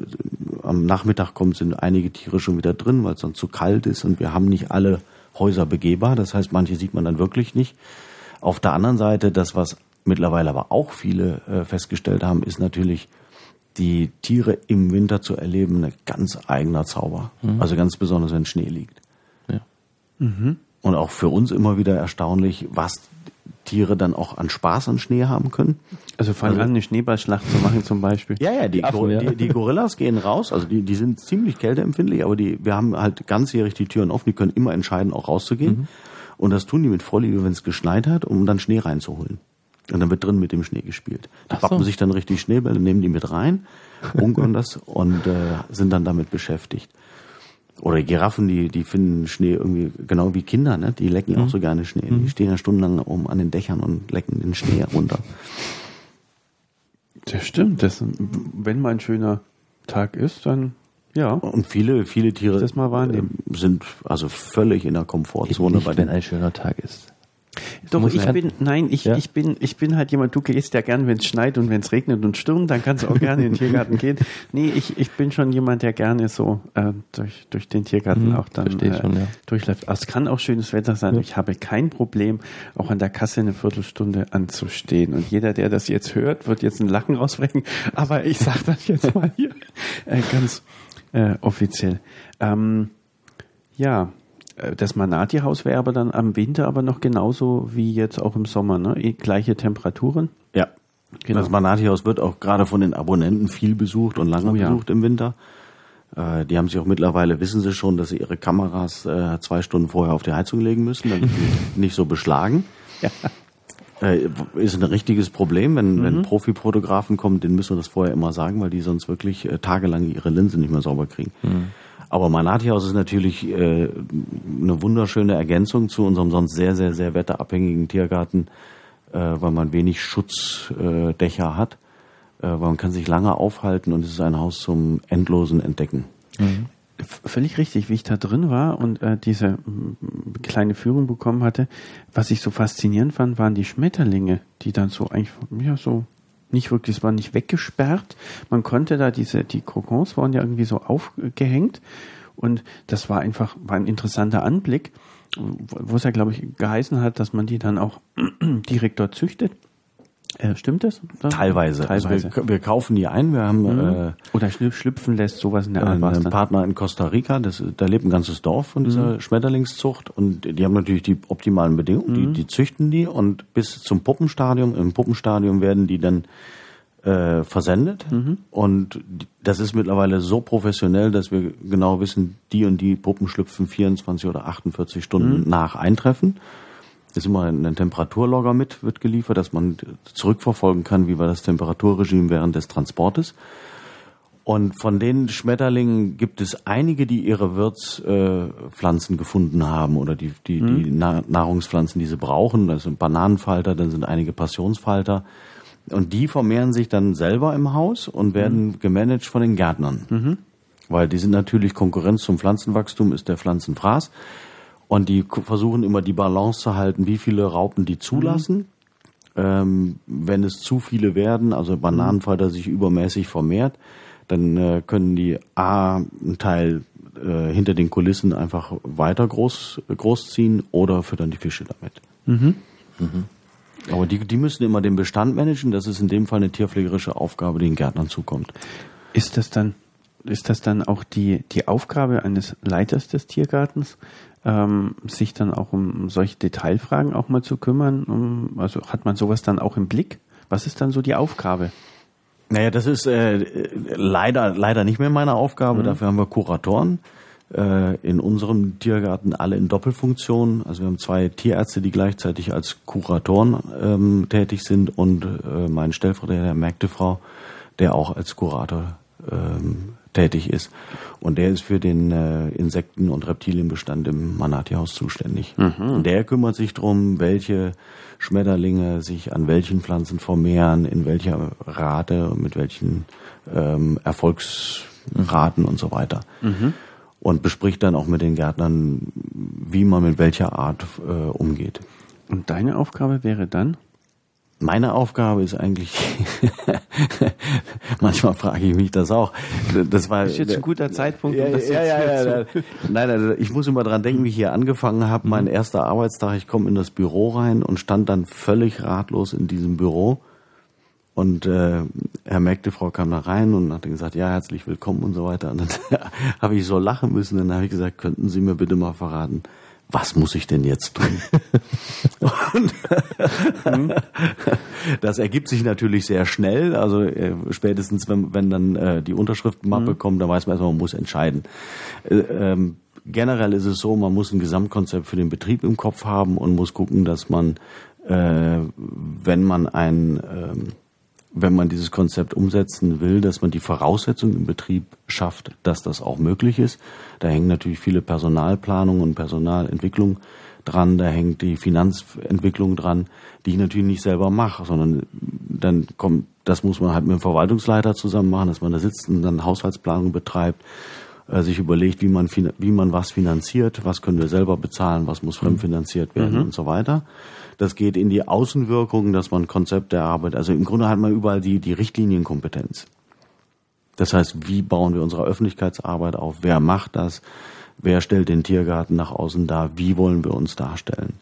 am Nachmittag kommt, sind einige Tiere schon wieder drin, weil es dann zu kalt ist und wir haben nicht alle Häuser begehbar. Das heißt, manche sieht man dann wirklich nicht. Auf der anderen Seite, das, was mittlerweile aber auch viele äh, festgestellt haben, ist natürlich, die Tiere im Winter zu erleben, ein ganz eigener Zauber. Mhm. Also ganz besonders, wenn Schnee liegt. Ja. Mhm. Und auch für uns immer wieder erstaunlich, was Tiere dann auch an Spaß an Schnee haben können. Also fangen also, an, eine Schneeballschlacht zu machen zum Beispiel. Ja, ja, die, Affen, ja. die, die Gorillas gehen raus, also die, die sind ziemlich kälteempfindlich, aber die, wir haben halt ganzjährig die Türen offen, die können immer entscheiden, auch rauszugehen. Mhm. Und das tun die mit Vorliebe, wenn es geschneit hat, um dann Schnee reinzuholen. Und dann wird drin mit dem Schnee gespielt. Die so. sich dann richtig Schneebälle, nehmen die mit rein, bunkern das und äh, sind dann damit beschäftigt. Oder Giraffen, die, die finden Schnee irgendwie genau wie Kinder, ne? Die lecken mhm. auch so gerne Schnee. Mhm. Die stehen ja stundenlang oben an den Dächern und lecken den Schnee runter. Das stimmt. Das, wenn mal ein schöner Tag ist, dann ja. Und viele, viele Tiere wahrnehmen. sind also völlig in der Komfortzone bei wenn ein schöner Tag ist. Doch, ich bin, nein, ich, ja? ich bin, ich bin halt jemand, du gehst ja gern, wenn es schneit und wenn es regnet und stürmt, dann kannst du auch gerne in den Tiergarten gehen. <laughs> Nee, ich, ich bin schon jemand, der gerne so äh, durch, durch den Tiergarten mhm, auch dann äh, schon, ja. durchläuft. Aber es kann auch schönes Wetter sein. Ja. Ich habe kein Problem, auch an der Kasse eine Viertelstunde anzustehen. Und jeder, der das jetzt hört, wird jetzt ein Lachen rausbrechen. <laughs> Aber ich sage das jetzt mal hier äh, ganz äh, offiziell. Ähm, ja, das Manati-Haus wäre aber dann am Winter aber noch genauso wie jetzt auch im Sommer, ne? Gleiche Temperaturen? Ja. Genau. Das Manati-Haus wird auch gerade von den Abonnenten viel besucht und lange oh, besucht ja. im Winter. Äh, die haben sich auch mittlerweile, wissen sie schon, dass sie ihre Kameras äh, zwei Stunden vorher auf die Heizung legen müssen, damit sie <laughs> nicht so beschlagen. Ja. Äh, ist ein richtiges Problem, wenn, mhm. wenn Profifotografen kommen, denen müssen wir das vorher immer sagen, weil die sonst wirklich äh, tagelang ihre Linse nicht mehr sauber kriegen. Mhm. Aber Manati-Haus ist natürlich äh, eine wunderschöne Ergänzung zu unserem sonst sehr, sehr, sehr wetterabhängigen Tiergarten, äh, weil man wenig Schutzdächer äh, hat, weil man kann sich lange aufhalten und es ist ein Haus zum endlosen Entdecken. Mhm. Völlig richtig, wie ich da drin war und äh, diese kleine Führung bekommen hatte, was ich so faszinierend fand, waren die Schmetterlinge, die dann so eigentlich ja so nicht wirklich, es war nicht weggesperrt. Man konnte da diese, die Kokons waren ja irgendwie so aufgehängt und das war einfach, war ein interessanter Anblick, wo es ja, glaube ich, geheißen hat, dass man die dann auch <clears throat> direkt dort züchtet. Äh, stimmt das? Teilweise. Teilweise. Also wir, wir, kaufen die ein. Wir haben mhm. äh, oder schlüpfen lässt sowas in der Art. Einen Partner in Costa Rica. Das, da lebt ein ganzes Dorf von dieser mhm. Schmetterlingszucht und die haben natürlich die optimalen Bedingungen. Mhm. Die, die züchten die und bis zum Puppenstadium. Im Puppenstadium werden die dann äh, versendet mhm. und das ist mittlerweile so professionell, dass wir genau wissen, die und die Puppen schlüpfen 24 oder 48 Stunden mhm. nach Eintreffen ist immer ein Temperaturlogger mit, wird geliefert, dass man zurückverfolgen kann, wie war das Temperaturregime während des Transportes. Und von den Schmetterlingen gibt es einige, die ihre Wirtspflanzen äh, gefunden haben oder die, die, mhm. die Nahrungspflanzen, die sie brauchen. Das sind Bananenfalter, dann sind einige Passionsfalter. Und die vermehren sich dann selber im Haus und werden mhm. gemanagt von den Gärtnern. Mhm. Weil die sind natürlich Konkurrenz zum Pflanzenwachstum, ist der Pflanzenfraß. Und die versuchen immer die Balance zu halten, wie viele Raupen die zulassen. Mhm. Ähm, wenn es zu viele werden, also Bananenfalter sich übermäßig vermehrt, dann äh, können die A einen Teil äh, hinter den Kulissen einfach weiter groß großziehen oder füttern die Fische damit. Mhm. Mhm. Aber die, die müssen immer den Bestand managen. Das ist in dem Fall eine tierpflegerische Aufgabe, die den Gärtnern zukommt. Ist das dann, ist das dann auch die, die Aufgabe eines Leiters des Tiergartens, ähm, sich dann auch um solche Detailfragen auch mal zu kümmern? Um, also hat man sowas dann auch im Blick? Was ist dann so die Aufgabe? Naja, das ist äh, leider leider nicht mehr meine Aufgabe. Mhm. Dafür haben wir Kuratoren äh, in unserem Tiergarten alle in Doppelfunktion. Also wir haben zwei Tierärzte, die gleichzeitig als Kuratoren ähm, tätig sind und äh, mein Stellvertreter, der Märktefrau, der auch als Kurator ähm, tätig ist. Und der ist für den äh, Insekten- und Reptilienbestand im Manati-Haus zuständig. Mhm. Und der kümmert sich darum, welche Schmetterlinge sich an welchen Pflanzen vermehren, in welcher Rate, mit welchen ähm, Erfolgsraten mhm. und so weiter. Mhm. Und bespricht dann auch mit den Gärtnern, wie man mit welcher Art äh, umgeht. Und deine Aufgabe wäre dann? Meine Aufgabe ist eigentlich, <laughs> manchmal frage ich mich das auch. Das war Das ist jetzt ein guter Zeitpunkt, ja, um das ja, jetzt ja, ja, zu- ja. Nein, also ich muss immer dran denken, wie ich hier angefangen habe. Mein erster Arbeitstag, ich komme in das Büro rein und stand dann völlig ratlos in diesem Büro. Und äh, Herr Mägdefrau kam da rein und hat dann gesagt, ja, herzlich willkommen und so weiter. Und dann <laughs> habe ich so lachen müssen. Dann habe ich gesagt, könnten Sie mir bitte mal verraten, was muss ich denn jetzt tun? und <laughs> das ergibt sich natürlich sehr schnell. Also äh, spätestens, wenn, wenn dann äh, die Unterschriftenmappe kommt, dann weiß man erstmal, man muss entscheiden. Äh, ähm, generell ist es so, man muss ein Gesamtkonzept für den Betrieb im Kopf haben und muss gucken, dass man, wenn man ein ähm, wenn man dieses Konzept umsetzen will, dass man die Voraussetzungen im Betrieb schafft, dass das auch möglich ist. Da hängen natürlich viele Personalplanung und Personalentwicklung dran, da hängt die Finanzentwicklung dran, die ich natürlich nicht selber mache, sondern dann kommt, das muss man halt mit dem Verwaltungsleiter zusammen machen, dass man da sitzt und dann Haushaltsplanung betreibt, äh, sich überlegt, wie man, wie man was finanziert, was können wir selber bezahlen, was muss fremdfinanziert werden und so weiter. Das geht in die Außenwirkung, dass man Konzepte erarbeitet. Also im Grunde hat man überall die, die Richtlinienkompetenz. Das heißt, wie bauen wir unsere Öffentlichkeitsarbeit auf? Wer macht das? Wer stellt den Tiergarten nach außen dar? Wie wollen wir uns darstellen?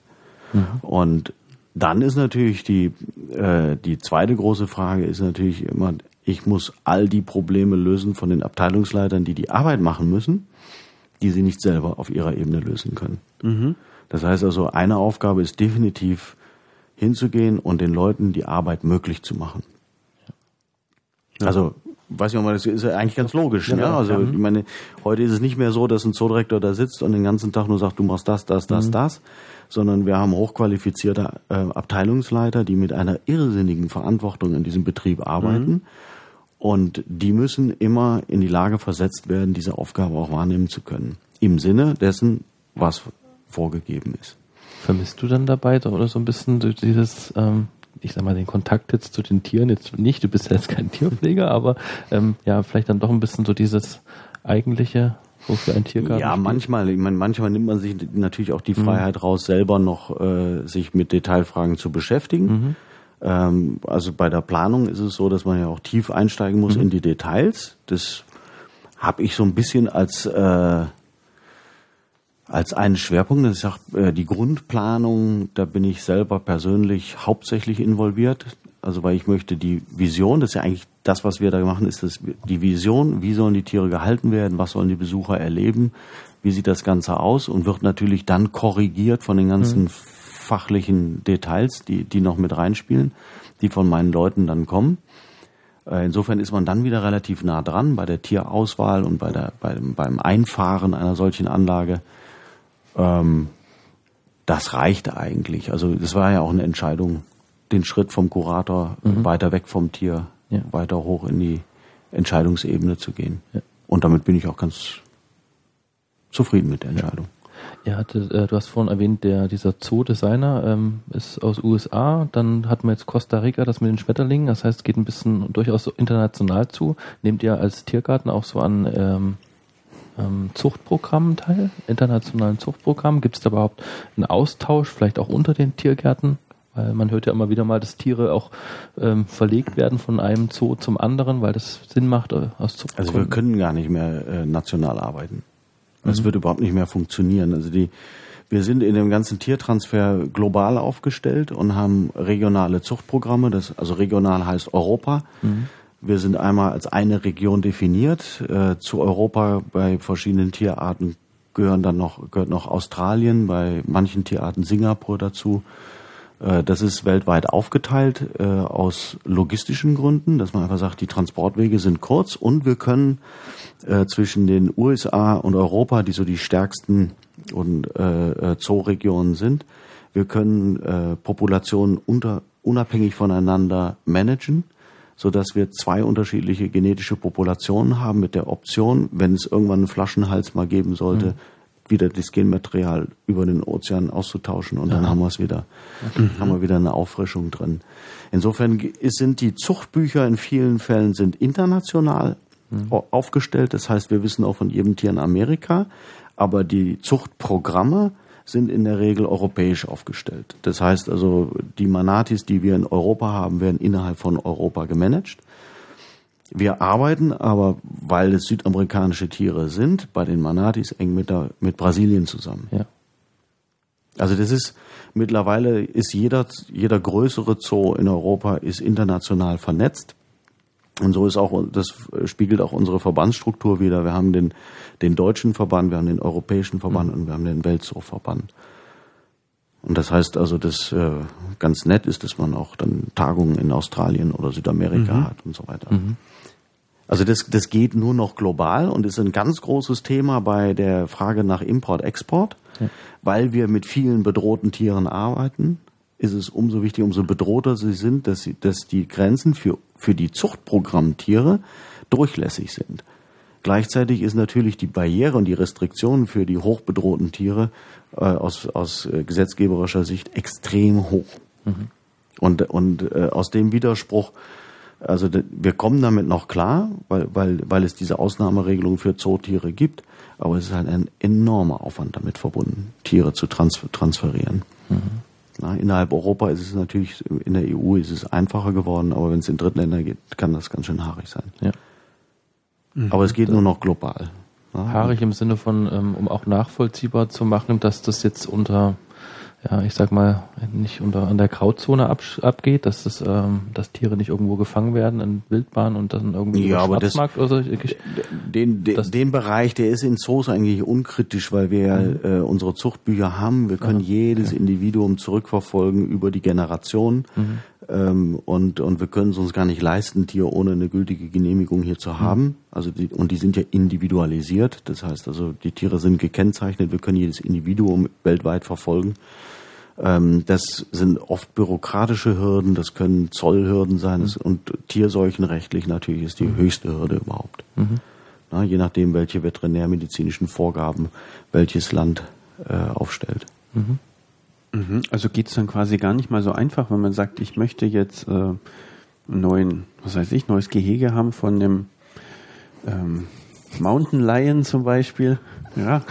Und dann ist natürlich die, äh, die zweite große Frage ist natürlich immer, ich muss all die Probleme lösen von den Abteilungsleitern, die die Arbeit machen müssen, die sie nicht selber auf ihrer Ebene lösen können. Das heißt also, eine Aufgabe ist definitiv hinzugehen und den Leuten die Arbeit möglich zu machen. Also, weiß ich mal, das ist ja eigentlich ganz logisch. Ja, Genau, Also, ja. ich meine, heute ist es nicht mehr so, dass ein Zoodirektor da sitzt und den ganzen Tag nur sagt, du machst das, das, Mhm. das, das, sondern wir haben hochqualifizierte äh, Abteilungsleiter, die mit einer irrsinnigen Verantwortung in diesem Betrieb arbeiten. Mhm. Und die müssen immer in die Lage versetzt werden, diese Aufgabe auch wahrnehmen zu können. Im Sinne dessen, was vorgegeben ist. Vermisst du dann dabei so- oder so ein bisschen dieses, ähm, ich sag mal, den Kontakt jetzt zu den Tieren jetzt nicht, du bist ja jetzt kein Tierpfleger, aber ähm, ja, vielleicht dann doch ein bisschen so dieses eigentliche, wofür ein Tiergarten Ja, steht. manchmal, ich meine, manchmal nimmt man sich natürlich auch die Freiheit raus, selber noch äh, sich mit Detailfragen zu beschäftigen. Ähm, also bei der Planung ist es so, dass man ja auch tief einsteigen muss in die Details. Das habe ich so ein bisschen als äh, als einen Schwerpunkt. Das ist auch äh, die Grundplanung. Da bin ich selber persönlich hauptsächlich involviert. Also weil ich möchte die Vision, das ist ja eigentlich das, was wir da machen, ist das die Vision. Wie sollen die Tiere gehalten werden? Was sollen die Besucher erleben? Wie sieht das Ganze aus? Und wird natürlich dann korrigiert von den ganzen fachlichen Details, die die noch mit reinspielen, die von meinen Leuten dann kommen. Äh, Insofern ist man dann wieder relativ nah dran bei der Tierauswahl und bei der, beim, beim Einfahren einer solchen Anlage. Ähm, das reicht eigentlich. Also das war ja auch eine Entscheidung, den Schritt vom Kurator weiter weg vom Tier, Ja. weiter hoch in die Entscheidungsebene zu gehen. Ja. Und damit bin ich auch ganz zufrieden mit der Entscheidung. Ja, hatte, äh, du hast vorhin erwähnt, der dieser Zoo-Designer ähm, ist aus USA. Dann hatten wir jetzt Costa Rica, das mit den Schmetterlingen. Das heißt, es geht ein bisschen durchaus so international zu. Nehmt ihr als Tiergarten auch so an ähm, ähm, Zuchtprogrammen teil, internationalen Zuchtprogrammen? Gibt es da überhaupt einen Austausch, vielleicht auch unter den Tiergärten? Weil man hört ja immer wieder mal, dass Tiere auch ähm, verlegt werden von einem Zoo zum anderen, weil das Sinn macht äh, aus Zuchtgründen. Also wir können gar nicht mehr äh, national arbeiten. Es Mhm. wird überhaupt nicht mehr funktionieren. Also die, wir sind in dem ganzen Tiertransfer global aufgestellt und haben regionale Zuchtprogramme. Das, also regional heißt Europa. Mhm. Wir sind einmal als eine Region definiert. Äh, zu Europa bei verschiedenen Tierarten gehören dann noch, gehört noch Australien, bei manchen Tierarten Singapur dazu. Äh, Das ist weltweit aufgeteilt äh, aus logistischen Gründen, dass man einfach sagt, die Transportwege sind kurz und wir können äh, zwischen den USA und Europa, die so die stärksten und äh, äh, Zooregionen sind, wir können Populationen unter, unabhängig voneinander managen, so dass wir zwei unterschiedliche genetische Populationen haben mit der Option, wenn es irgendwann einen Flaschenhals mal geben sollte, wieder das Genmaterial über den Ozean auszutauschen und dann haben wir es wieder, haben wir wieder eine Auffrischung drin. Insofern sind die Zuchtbücher in vielen Fällen sind international au- aufgestellt. Das heißt, wir wissen auch von jedem Tier in Amerika, aber die Zuchtprogramme sind in der Regel europäisch aufgestellt. Das heißt also, die Manatis, die wir in Europa haben, werden innerhalb von Europa gemanagt. Wir arbeiten aber, weil es südamerikanische Tiere sind, bei den Manatis eng mit, der, mit Brasilien zusammen. Ja. Also das ist mittlerweile ist jeder jeder größere Zoo in Europa ist international vernetzt. Und so ist auch, das spiegelt auch unsere Verbandsstruktur wieder. Wir haben den, den deutschen Verband, wir haben den europäischen Verband mhm. und wir haben den Weltzoo-Verband. Und das heißt also, dass äh, ganz nett ist, dass man auch dann Tagungen in Australien oder Südamerika mhm. hat und so weiter. Mhm. Also das, das geht nur noch global und ist ein ganz großes Thema bei der Frage nach Import-Export, ja. weil wir mit vielen bedrohten Tieren arbeiten ist es umso wichtiger, umso bedrohter sie sind, dass, sie, dass die Grenzen für, für die Zuchtprogrammtiere durchlässig sind. Gleichzeitig ist natürlich die Barriere und die Restriktionen für die hochbedrohten Tiere äh, aus, aus äh, gesetzgeberischer Sicht extrem hoch. Mhm. Und, und äh, aus dem Widerspruch, also wir kommen damit noch klar, weil, weil, weil es diese Ausnahmeregelung für Zootiere gibt, aber es ist halt ein enormer Aufwand damit verbunden, Tiere zu transfer transferieren. Mhm. Na, innerhalb Europa ist es natürlich, in der EU ist es einfacher geworden, aber wenn es in Drittländer geht, kann das ganz schön haarig sein. Ja. Aber es geht nur noch global. Ja. Haarig im Sinne von, ähm, um auch nachvollziehbar zu machen, dass das jetzt unter ja, ich sag mal, nicht unter an der Grauzone ab, abgeht, dass das, ähm, dass Tiere nicht irgendwo gefangen werden in Wildbahn und dann irgendwie ja, aber das, oder so. Den, den, den Bereich, der ist in Zoos eigentlich unkritisch, weil wir mhm. äh, unsere Zuchtbücher haben. Wir können ja, jedes okay. Individuum zurückverfolgen über die Generation. Mhm. Ähm, und, und wir können es uns gar nicht leisten, Tier ohne eine gültige Genehmigung hier zu mhm. haben. Mhm. Also die, und die sind ja individualisiert. Das heißt also, die Tiere sind gekennzeichnet. Wir können jedes Individuum weltweit verfolgen. Ähm, das sind oft bürokratische Hürden, das können Zollhürden sein mhm. und tierseuchenrechtlich natürlich ist die mhm. höchste Hürde überhaupt. Mhm. Na, je nachdem, welche veterinärmedizinischen Vorgaben welches Land äh, aufstellt. Mhm. Mhm. Also geht es dann quasi gar nicht mal so einfach, wenn man sagt, ich möchte jetzt äh, einen neuen, was weiß ich, neues Gehege haben von dem ähm, Mountain Lion zum Beispiel. Ja,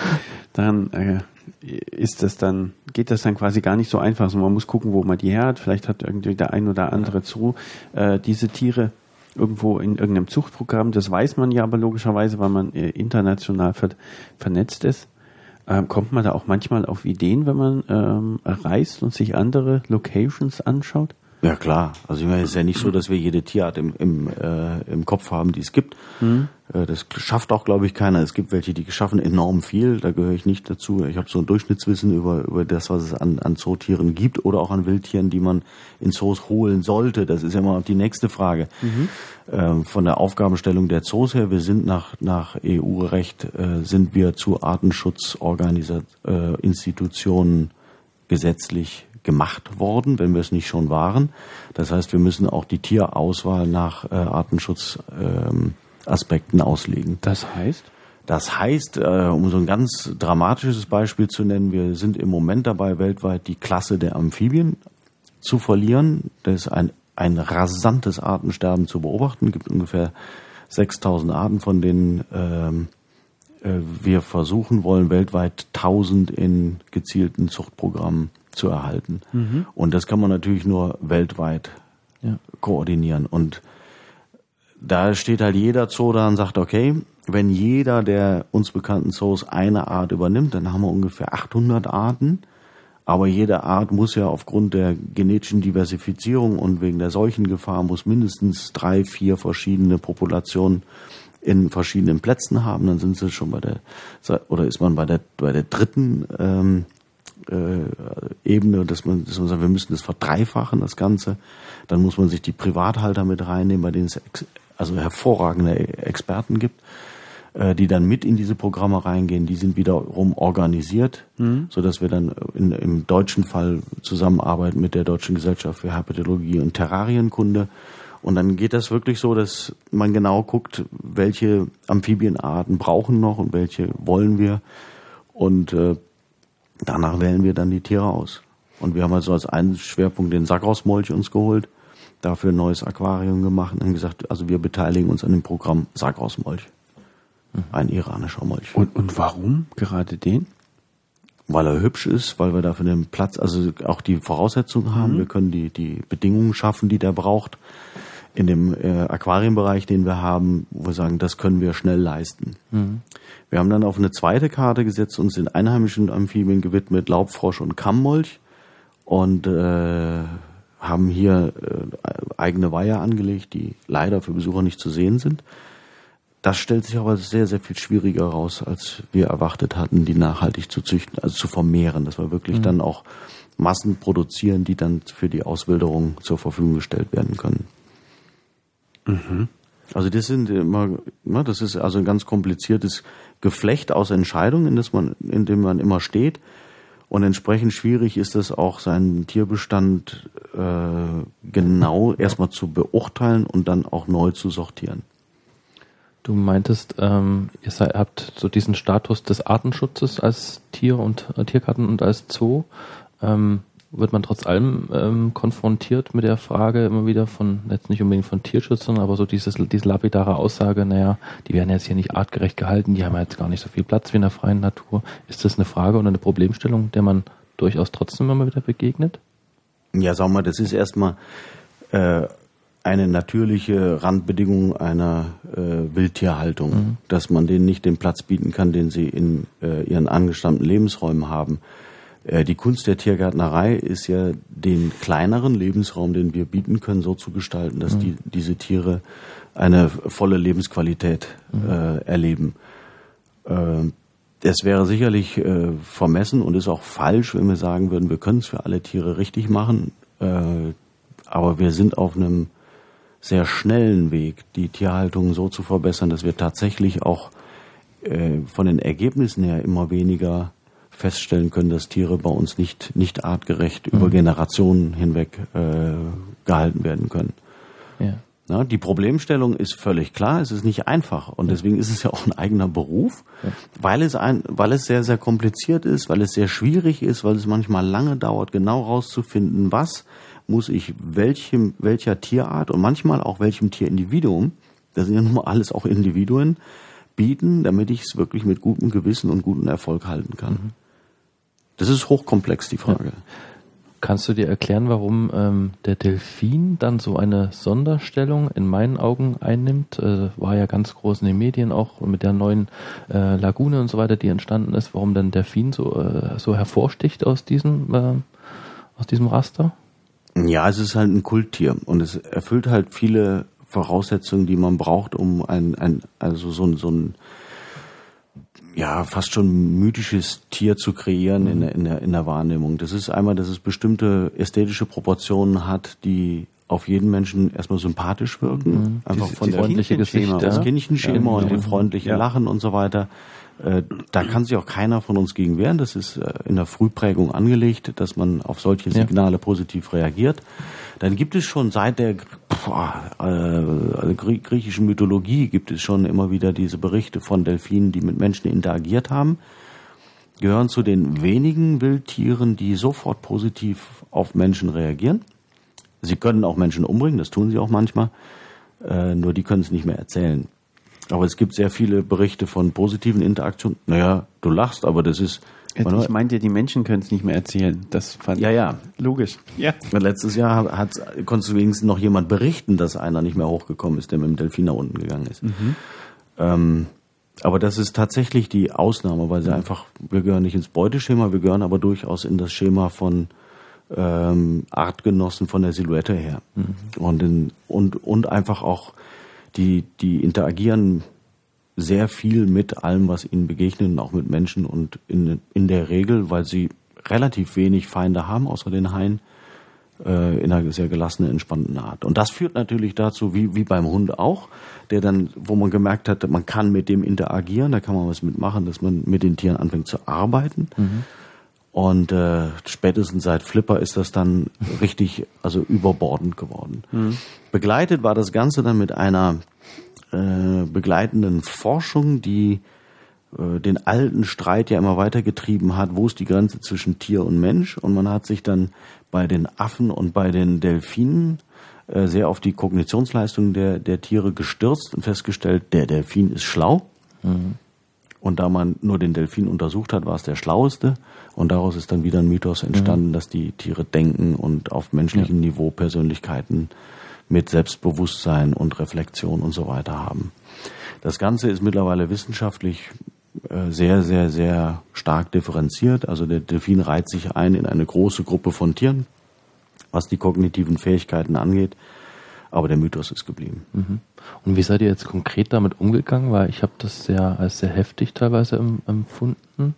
dann äh, ist das dann, geht das dann quasi gar nicht so einfach. Also man muss gucken, wo man die her hat. Vielleicht hat irgendwie der ein oder andere zu äh, diese Tiere irgendwo in irgendeinem Zuchtprogramm. Das weiß man ja aber logischerweise, weil man äh, international ver vernetzt ist. Ähm, kommt man da auch manchmal auf Ideen, wenn man ähm, reist und sich andere Locations anschaut? Ja klar, also ich meine, es ist ja nicht so, dass wir jede Tierart im, im, äh, im Kopf haben, die es gibt. Mhm. Äh, das schafft auch, glaube ich, keiner. Es gibt welche, die schaffen enorm viel, da gehöre ich nicht dazu. Ich habe so ein Durchschnittswissen über, über das, was es an, an Zootieren gibt oder auch an Wildtieren, die man in Zoos holen sollte. Das ist ja mal die nächste Frage. Mhm. Ähm, von der Aufgabenstellung der Zoos her, wir sind nach, nach EU-Recht, äh, sind wir zu Artenschutzorganisationen äh, gesetzlich gemacht worden, wenn wir es nicht schon waren. Das heißt, wir müssen auch die Tierauswahl nach äh, Artenschutzaspekten ähm, auslegen. Das heißt? Das heißt, äh, um so ein ganz dramatisches Beispiel zu nennen, wir sind im Moment dabei, weltweit die Klasse der Amphibien zu verlieren. Das ist ein, ein rasantes Artensterben zu beobachten. Es gibt ungefähr 6000 Arten, von denen ähm, äh, wir versuchen wollen, weltweit 1000 in gezielten Zuchtprogrammen zu erhalten. Mhm. Und das kann man natürlich nur weltweit ja. koordinieren. Und da steht halt jeder Zoo da und sagt, okay, wenn jeder der uns bekannten Zoos eine Art übernimmt, dann haben wir ungefähr 800 Arten. Aber jede Art muss ja aufgrund der genetischen Diversifizierung und wegen der Seuchengefahr muss mindestens drei, vier verschiedene Populationen in verschiedenen Plätzen haben. Dann sind sie schon bei der, oder ist man bei der, bei der dritten ähm, äh, Ebene, dass man, dass man sagt, wir müssen das verdreifachen, das Ganze. Dann muss man sich die Privathalter mit reinnehmen, bei denen es also hervorragende Experten gibt, äh, die dann mit in diese Programme reingehen. Die sind wiederum organisiert, mhm. so dass wir dann in, im deutschen Fall zusammenarbeiten mit der Deutschen Gesellschaft für Herpetologie und Terrarienkunde. Und dann geht das wirklich so, dass man genau guckt, welche Amphibienarten brauchen noch und welche wollen wir. Und äh, danach wählen wir dann die Tiere aus. Und wir haben also als einen Schwerpunkt den Sackhausmolch uns geholt, dafür ein neues Aquarium gemacht und gesagt, also wir beteiligen uns an dem Programm Sackhausmolch. Mhm. Ein iranischer Molch. Und, und warum gerade den? weil er hübsch ist, weil wir dafür den Platz, also auch die Voraussetzungen haben. Mhm. Wir können die, die Bedingungen schaffen, die der braucht. In dem äh, Aquarienbereich, den wir haben, wo wir sagen, das können wir schnell leisten. Mhm. Wir haben dann auf eine zweite Karte gesetzt, uns den einheimischen Amphibien gewidmet, Laubfrosch und Kammmolch und äh, haben hier äh, eigene Weiher angelegt, die leider für Besucher nicht zu sehen sind. Das stellt sich aber sehr, sehr viel schwieriger raus, als wir erwartet hatten, die nachhaltig zu züchten, also zu vermehren, dass wir wirklich mhm. dann auch Massen produzieren, die dann für die Auswilderung zur Verfügung gestellt werden können. Mhm. Also das sind immer, das ist also ein ganz kompliziertes Geflecht aus Entscheidungen, in, das man, in dem man immer steht. Und entsprechend schwierig ist es auch, seinen Tierbestand äh, genau erstmal zu beurteilen und dann auch neu zu sortieren. Du meintest, ähm, ihr seid, habt so diesen Status des Artenschutzes als Tier und äh, Tiergarten und als Zoo. Ähm, wird man trotz allem ähm, konfrontiert mit der Frage immer wieder von, jetzt nicht unbedingt von Tierschützern, aber so dieses, diese lapidare Aussage, naja, die werden jetzt hier nicht artgerecht gehalten, die haben jetzt gar nicht so viel Platz wie in der freien Natur. Ist das eine Frage oder eine Problemstellung, der man durchaus trotzdem immer wieder begegnet? Ja, sag mal, das ist erstmal äh, eine natürliche Randbedingung einer äh, Wildtierhaltung, mhm. dass man denen nicht den Platz bieten kann, den sie in äh, ihren angestammten Lebensräumen haben. Äh, die Kunst der Tiergärtnerei ist ja den kleineren Lebensraum, den wir bieten können, so zu gestalten, dass mhm. die, diese Tiere eine volle Lebensqualität mhm. äh, erleben. Äh, es wäre sicherlich äh, vermessen und ist auch falsch, wenn wir sagen würden, wir können es für alle Tiere richtig machen. Äh, aber wir sind auf einem sehr schnellen Weg, die Tierhaltung so zu verbessern, dass wir tatsächlich auch äh, von den Ergebnissen her immer weniger feststellen können, dass Tiere bei uns nicht, nicht artgerecht mhm. über Generationen hinweg äh, gehalten werden können. Ja. Na, die Problemstellung ist völlig klar, es ist nicht einfach und deswegen ist es ja auch ein eigener Beruf, ja. weil es ein, weil es sehr, sehr kompliziert ist, weil es sehr schwierig ist, weil es manchmal lange dauert, genau rauszufinden, was muss ich welchem, welcher Tierart und manchmal auch welchem Tierindividuum, das sind ja nun mal alles auch Individuen, bieten, damit ich es wirklich mit gutem Gewissen und gutem Erfolg halten kann. Mhm. Das ist hochkomplex, die Frage. Ja. Kannst du dir erklären, warum ähm, der Delfin dann so eine Sonderstellung in meinen Augen einnimmt? Äh, war ja ganz groß in den Medien auch mit der neuen äh, Lagune und so weiter, die entstanden ist. Warum dann Delfin so, äh, so hervorsticht aus diesem, äh, aus diesem Raster? Ja, es ist halt ein Kulttier und es erfüllt halt viele Voraussetzungen, die man braucht, um ein, ein also so ein, so ein ja, fast schon mythisches Tier zu kreieren in, der, in, der, in der Wahrnehmung. Das ist einmal, dass es bestimmte ästhetische Proportionen hat, die auf jeden Menschen erstmal sympathisch wirken. Mhm. Einfach die, von die der freundliche Geschichte, das Kindchenschema ja, und den freundlichen ja. Lachen und so weiter. Äh, da kann sich auch keiner von uns gegen wehren. Das ist äh, in der Frühprägung angelegt, dass man auf solche Signale ja. positiv reagiert. Dann gibt es schon seit der äh, griechischen Mythologie gibt es schon immer wieder diese Berichte von Delfinen, die mit Menschen interagiert haben. Gehören zu den wenigen Wildtieren, die sofort positiv auf Menschen reagieren. Sie können auch Menschen umbringen, das tun sie auch manchmal. Nur die können es nicht mehr erzählen. Aber es gibt sehr viele Berichte von positiven Interaktionen. Naja, du lachst, aber das ist. Ich meinte, die Menschen können es nicht mehr erzählen. Das fand ja, ja. logisch. Ja. Letztes Jahr hat, konntest du wenigstens noch jemand berichten, dass einer nicht mehr hochgekommen ist, der mit dem Delfin nach unten gegangen ist. Mhm. Ähm, aber das ist tatsächlich die Ausnahme, weil sie mhm. einfach, wir gehören nicht ins Beuteschema, wir gehören aber durchaus in das Schema von ähm, Artgenossen von der Silhouette her. Mhm. Und, in, und, und einfach auch die, die interagieren sehr viel mit allem, was ihnen begegnet auch mit Menschen und in, in der Regel, weil sie relativ wenig Feinde haben, außer den Haien, äh, in einer sehr gelassenen, entspannten Art. Und das führt natürlich dazu, wie, wie beim Hund auch, der dann, wo man gemerkt hat, man kann mit dem interagieren, da kann man was mitmachen, dass man mit den Tieren anfängt zu arbeiten. Mhm. Und äh, spätestens seit Flipper ist das dann richtig, also überbordend geworden. Mhm. Begleitet war das Ganze dann mit einer äh, begleitenden Forschung, die äh, den alten Streit ja immer weitergetrieben hat, wo ist die Grenze zwischen Tier und Mensch. Und man hat sich dann bei den Affen und bei den Delfinen äh, sehr auf die Kognitionsleistung der, der Tiere gestürzt und festgestellt, der Delfin ist schlau. Mhm. Und da man nur den Delfin untersucht hat, war es der schlaueste. Und daraus ist dann wieder ein Mythos entstanden, mhm. dass die Tiere denken und auf menschlichem ja. Niveau Persönlichkeiten mit Selbstbewusstsein und Reflexion und so weiter haben. Das Ganze ist mittlerweile wissenschaftlich äh, sehr, sehr, sehr stark differenziert. Also der Delfin reiht sich ein in eine große Gruppe von Tieren, was die kognitiven Fähigkeiten angeht. Aber der Mythos ist geblieben. Mhm. Und wie seid ihr jetzt konkret damit umgegangen? Weil ich habe das sehr als sehr heftig teilweise empfunden,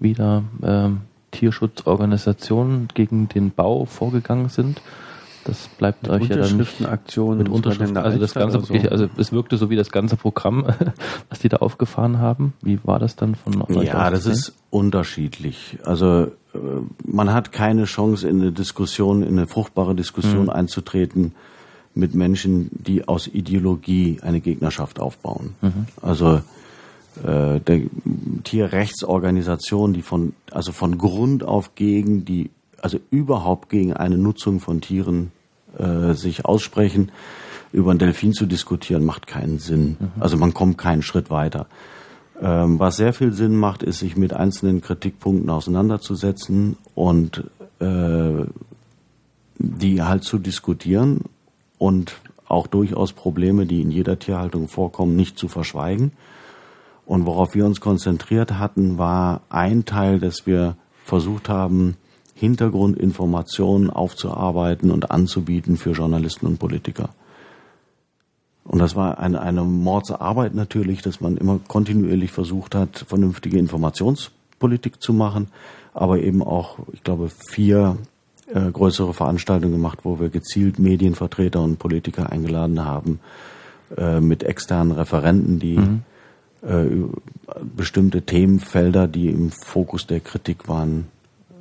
wie da ähm, Tierschutzorganisationen gegen den Bau vorgegangen sind. Das bleibt mit euch ja dann nicht Aktionen mit Unterschriften. Also das ganze, so. also es wirkte so wie das ganze Programm, <laughs> was die da aufgefahren haben. Wie war das dann von euch? Ja, das ist unterschiedlich. Also äh, man hat keine Chance in eine Diskussion, in eine fruchtbare Diskussion mhm. einzutreten mit Menschen, die aus Ideologie eine Gegnerschaft aufbauen. Mhm. Also äh, der Tierrechtsorganisation, die von also von Grund auf gegen die also überhaupt gegen eine Nutzung von Tieren äh, sich aussprechen, über einen Delfin zu diskutieren, macht keinen Sinn. Mhm. Also man kommt keinen Schritt weiter. Ähm, was sehr viel Sinn macht, ist, sich mit einzelnen Kritikpunkten auseinanderzusetzen und äh, die halt zu diskutieren und auch durchaus Probleme, die in jeder Tierhaltung vorkommen, nicht zu verschweigen. Und worauf wir uns konzentriert hatten, war ein Teil, dass wir versucht haben, Hintergrundinformationen aufzuarbeiten und anzubieten für Journalisten und Politiker. Und das war eine, eine Mordsarbeit natürlich, dass man immer kontinuierlich versucht hat, vernünftige Informationspolitik zu machen, aber eben auch, ich glaube, vier äh, größere Veranstaltungen gemacht, wo wir gezielt Medienvertreter und Politiker eingeladen haben, äh, mit externen Referenten, die mhm. Äh, bestimmte Themenfelder, die im Fokus der Kritik waren,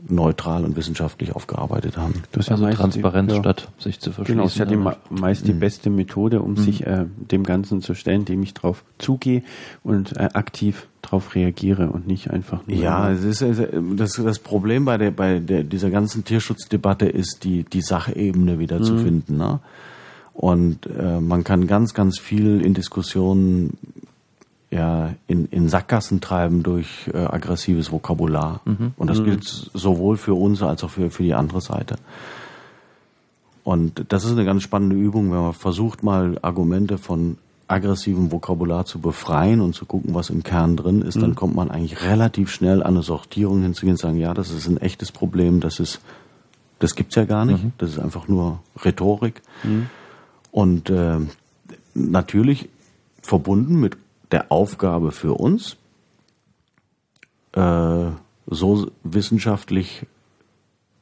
neutral und wissenschaftlich aufgearbeitet haben. Das ist ja also Transparenz die, statt sich zu verschließen. Genau, das ist ja die, meist die mhm. beste Methode, um mhm. sich äh, dem Ganzen zu stellen, indem ich drauf zugehe und äh, aktiv darauf reagiere und nicht einfach nur. Ja, es ist das, das Problem bei der bei der, dieser ganzen Tierschutzdebatte ist die die Sachebene wieder mhm. zu finden. Ne? Und äh, man kann ganz ganz viel in Diskussionen ja in, in Sackgassen treiben durch äh, aggressives Vokabular. Mhm. Und das mhm. gilt sowohl für uns als auch für, für die andere Seite. Und das ist eine ganz spannende Übung, wenn man versucht mal Argumente von aggressivem Vokabular zu befreien und zu gucken, was im Kern drin ist, mhm. dann kommt man eigentlich relativ schnell an eine Sortierung hinzugehen und sagen, ja, das ist ein echtes Problem, das ist, das gibt's ja gar nicht, mhm. das ist einfach nur Rhetorik. Mhm. Und äh, natürlich verbunden mit der Aufgabe für uns, äh, so wissenschaftlich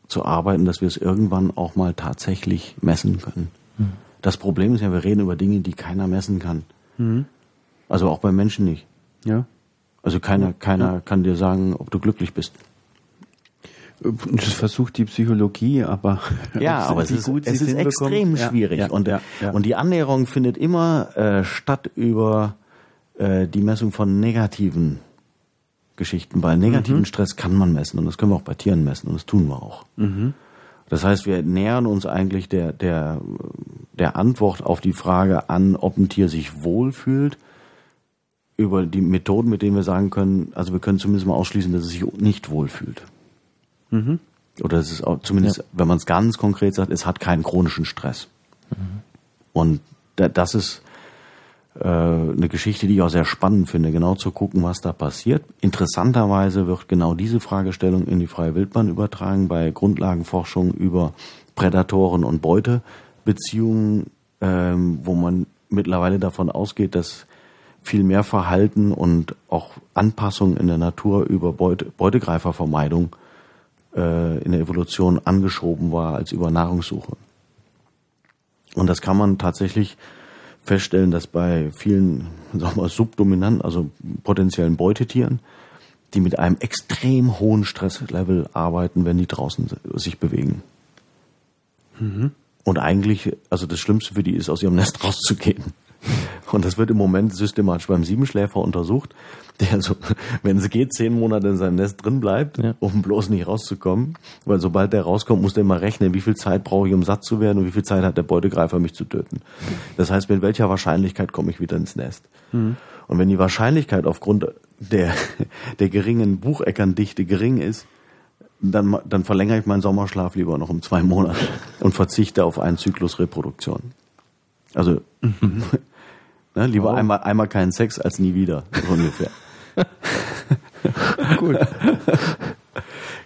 zu arbeiten, dass wir es irgendwann auch mal tatsächlich messen können. Mhm. Das Problem ist ja, wir reden über Dinge, die keiner messen kann. Mhm. Also auch bei Menschen nicht. Ja. Also keiner, keiner ja. kann dir sagen, ob du glücklich bist. Das versucht die Psychologie, aber <laughs> ja, aber es ist, es ist extrem schwierig ja, und, und die Annäherung findet immer äh, statt über äh, die Messung von negativen Geschichten, weil negativen mhm. Stress kann man messen und das können wir auch bei Tieren messen und das tun wir auch. Mhm. Das heißt, wir nähern uns eigentlich der, der, der Antwort auf die Frage an, ob ein Tier sich wohlfühlt, über die Methoden, mit denen wir sagen können, also wir können zumindest mal ausschließen, dass es sich nicht wohlfühlt. Mhm. Oder es ist auch zumindest, ja. wenn man es ganz konkret sagt, es hat keinen chronischen Stress. Mhm. Und das ist eine Geschichte, die ich auch sehr spannend finde, genau zu gucken, was da passiert. Interessanterweise wird genau diese Fragestellung in die freie Wildbahn übertragen bei Grundlagenforschung über Prädatoren und Beutebeziehungen, ähm, wo man mittlerweile davon ausgeht, dass viel mehr Verhalten und auch Anpassung in der Natur über Beute, Beutegreifervermeidung äh, in der Evolution angeschoben war als über Nahrungssuche. Und das kann man tatsächlich feststellen, dass bei vielen, <laughs> sagen wir, subdominanten, also potenziellen Beutetieren, die mit einem extrem hohen Stresslevel arbeiten, wenn die draußen sich bewegen. Mhm. Und eigentlich, also das Schlimmste für die ist, aus ihrem Nest <laughs> rauszugehen. Und das wird im Moment systematisch beim Siebenschläfer untersucht, der so, wenn es geht, zehn Monate in seinem Nest drin bleibt, ja. um bloß nicht rauszukommen. Weil sobald der rauskommt, muss der immer rechnen, wie viel Zeit brauche ich, um satt zu werden und wie viel Zeit hat der Beutegreifer, mich zu töten. Das heißt, mit welcher Wahrscheinlichkeit komme ich wieder ins Nest? Mhm. Und wenn die Wahrscheinlichkeit aufgrund der, der geringen Bucheckerndichte gering ist, dann, dann verlängere ich meinen Sommerschlaf lieber noch um zwei Monate und verzichte auf einen Zyklus Reproduktion. Also ne, lieber Oh. einmal, einmal keinen Sex als nie wieder, so ungefähr. <laughs> Gut.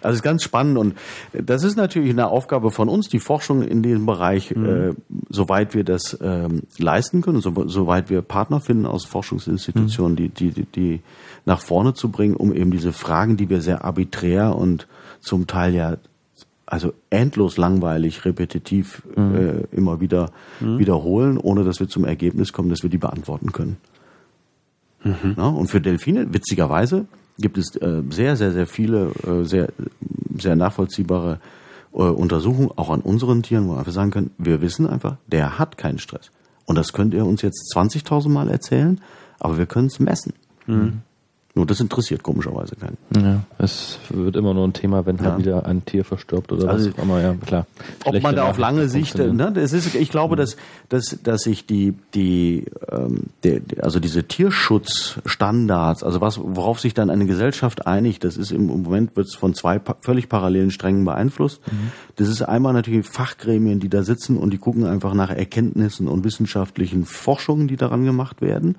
Also es ist ganz spannend und das ist natürlich eine Aufgabe von uns, die Forschung in diesem Bereich, äh, soweit wir das ähm, leisten können, so, soweit wir Partner finden aus Forschungsinstitutionen, die, die, die, die nach vorne zu bringen, um eben diese Fragen, die wir sehr arbiträr und zum Teil ja also endlos langweilig, repetitiv äh, immer wieder wiederholen, ohne dass wir zum Ergebnis kommen, dass wir die beantworten können. Ja, und für Delfine, witzigerweise, gibt es äh, sehr, sehr, sehr viele, äh, sehr, sehr nachvollziehbare äh, Untersuchungen, auch an unseren Tieren, wo wir einfach sagen können, wir wissen einfach, der hat keinen Stress. Und das könnt ihr uns jetzt 20.000 Mal erzählen, aber wir können es messen. Nur das interessiert komischerweise keinen. Ja, es wird immer nur ein Thema, wenn halt Ja. wieder ein Tier verstirbt oder Also, was auch immer. Ja, klar. Ob man da auf lange Sicht, ne, das ist, ich glaube, dass, dass, dass sich die, die, ähm, der, also diese Tierschutzstandards, also was, worauf sich dann eine Gesellschaft einigt, das ist im Moment wird es von zwei pa völlig parallelen Strängen beeinflusst. Das ist einmal natürlich Fachgremien, die da sitzen und die gucken einfach nach Erkenntnissen und wissenschaftlichen Forschungen, die daran gemacht werden.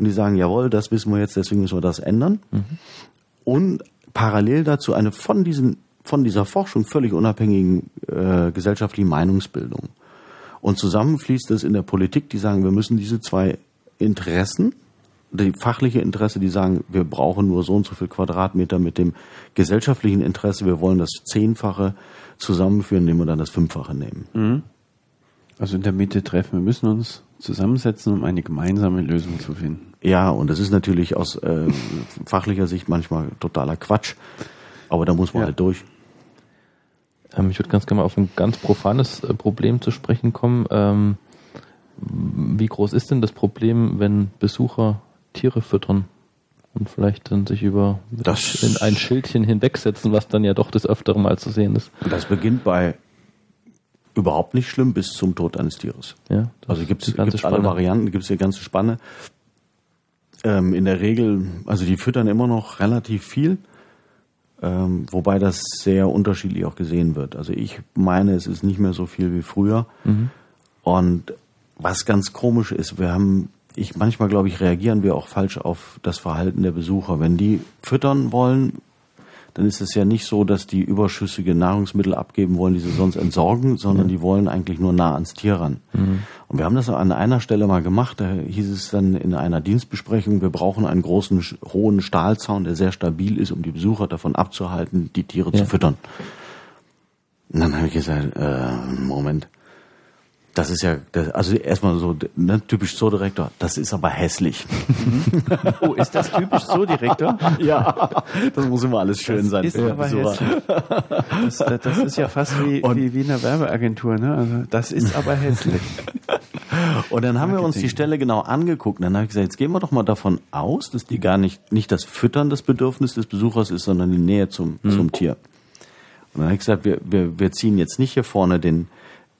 Und die sagen, jawohl, das wissen wir jetzt, deswegen müssen wir das ändern und parallel dazu eine von diesen von dieser Forschung völlig unabhängigen äh, gesellschaftlichen Meinungsbildung. Und zusammen fließt es in der Politik, die sagen, wir müssen diese zwei Interessen, die fachliche Interesse, die sagen, wir brauchen nur so und so viel Quadratmeter mit dem gesellschaftlichen Interesse, wir wollen das Zehnfache zusammenführen, indem wir dann das Fünffache nehmen. Also in der Mitte treffen. Wir müssen uns zusammensetzen, um eine gemeinsame Lösung zu finden. Ja, und das ist natürlich aus äh, fachlicher Sicht manchmal totaler Quatsch, aber da muss man Ja. halt durch. Ähm, ich würde ganz gerne mal auf ein ganz profanes äh, Problem zu sprechen kommen. Ähm, wie groß ist denn das Problem, wenn Besucher Tiere füttern und vielleicht dann sich über Das- in ein Schildchen hinwegsetzen, was dann ja doch des Öfteren mal zu sehen ist? Das beginnt bei überhaupt nicht schlimm bis zum Tod eines Tieres. Ja, Also gibt es alle Spanne. Varianten, gibt es die ganze Spanne. Ähm, in der Regel, also die füttern immer noch relativ viel, ähm, wobei das sehr unterschiedlich auch gesehen wird. Also ich meine, es ist nicht mehr so viel wie früher. Mhm. Und was ganz komisch ist, wir haben, ich manchmal glaube ich, reagieren wir auch falsch auf das Verhalten der Besucher. Wenn die füttern wollen, dann ist es ja nicht so, dass die überschüssige Nahrungsmittel abgeben wollen, die sie sonst entsorgen, sondern die wollen eigentlich nur nah ans Tier ran. Und wir haben das an einer Stelle mal gemacht, da hieß es dann in einer Dienstbesprechung, wir brauchen einen großen, hohen Stahlzaun, der sehr stabil ist, um die Besucher davon abzuhalten, die Tiere Ja. zu füttern. Und dann habe ich gesagt, äh, Moment, das ist ja, das, also erstmal so, ne, typisch Zoodirektor, das ist aber hässlich. <laughs> Oh, ist das typisch so, Direktor? <laughs> ja, das muss immer alles schön sein. ist aber hässlich. Das, das ist ja fast wie, Und- wie, wie eine Werbeagentur, ne? Also das ist aber hässlich. <laughs> Und dann haben wir uns die Marketing. Stelle genau angeguckt. Und dann habe ich gesagt, jetzt gehen wir doch mal davon aus, dass die gar nicht, nicht das Füttern das Bedürfnis des Besuchers ist, sondern die Nähe zum, zum Tier. Und dann habe ich gesagt, wir, wir, wir ziehen jetzt nicht hier vorne den,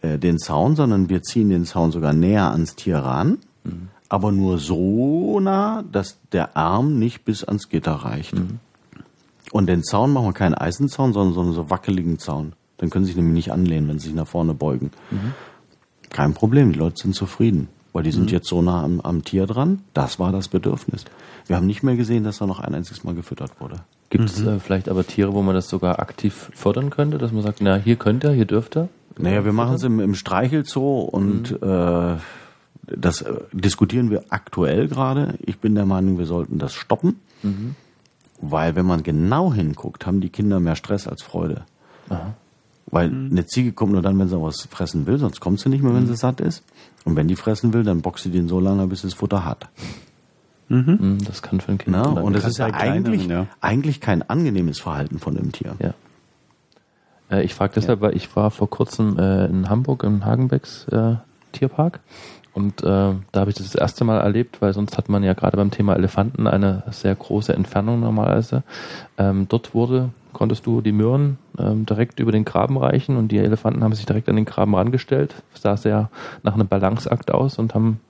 äh, den Zaun, sondern wir ziehen den Zaun sogar näher ans Tier ran, aber nur so nah, dass der Arm nicht bis ans Gitter reicht. Und den Zaun machen wir keinen Eisenzaun, sondern so einen so wackeligen Zaun. Dann können sie sich nämlich nicht anlehnen, wenn sie sich nach vorne beugen. Kein Problem, die Leute sind zufrieden, weil die sind jetzt so nah am, am Tier dran. Das war das Bedürfnis. Wir haben nicht mehr gesehen, dass da noch ein einziges Mal gefüttert wurde. Gibt es äh, vielleicht aber Tiere, wo man das sogar aktiv fördern könnte, dass man sagt, na, hier könnt ihr, hier dürft ihr? Naja, wir machen es im, im Streichelzoo und äh, das äh, diskutieren wir aktuell gerade. Ich bin der Meinung, wir sollten das stoppen, weil wenn man genau hinguckt, haben die Kinder mehr Stress als Freude. Weil eine Ziege kommt nur dann, wenn sie was fressen will, sonst kommt sie nicht mehr, wenn sie satt ist. Und wenn die fressen will, dann boxt sie den so lange, bis es Futter hat. Hm, das kann für ein Kind Na, unangenehm und das ist ja eigentlich, ja. eigentlich kein angenehmes Verhalten von einem Tier. Ja. Äh, ich frage deshalb, weil ich war vor kurzem äh, in Hamburg im Hagenbecks äh, Tierpark und äh, da habe ich das das erste Mal erlebt, weil sonst hat man ja gerade beim Thema Elefanten eine sehr große Entfernung normalerweise. Ähm, dort wurde, konntest du die Möhren ähm, direkt über den Graben reichen und die Elefanten haben sich direkt an den Graben rangestellt. Das sah sehr nach einem Balanceakt aus und haben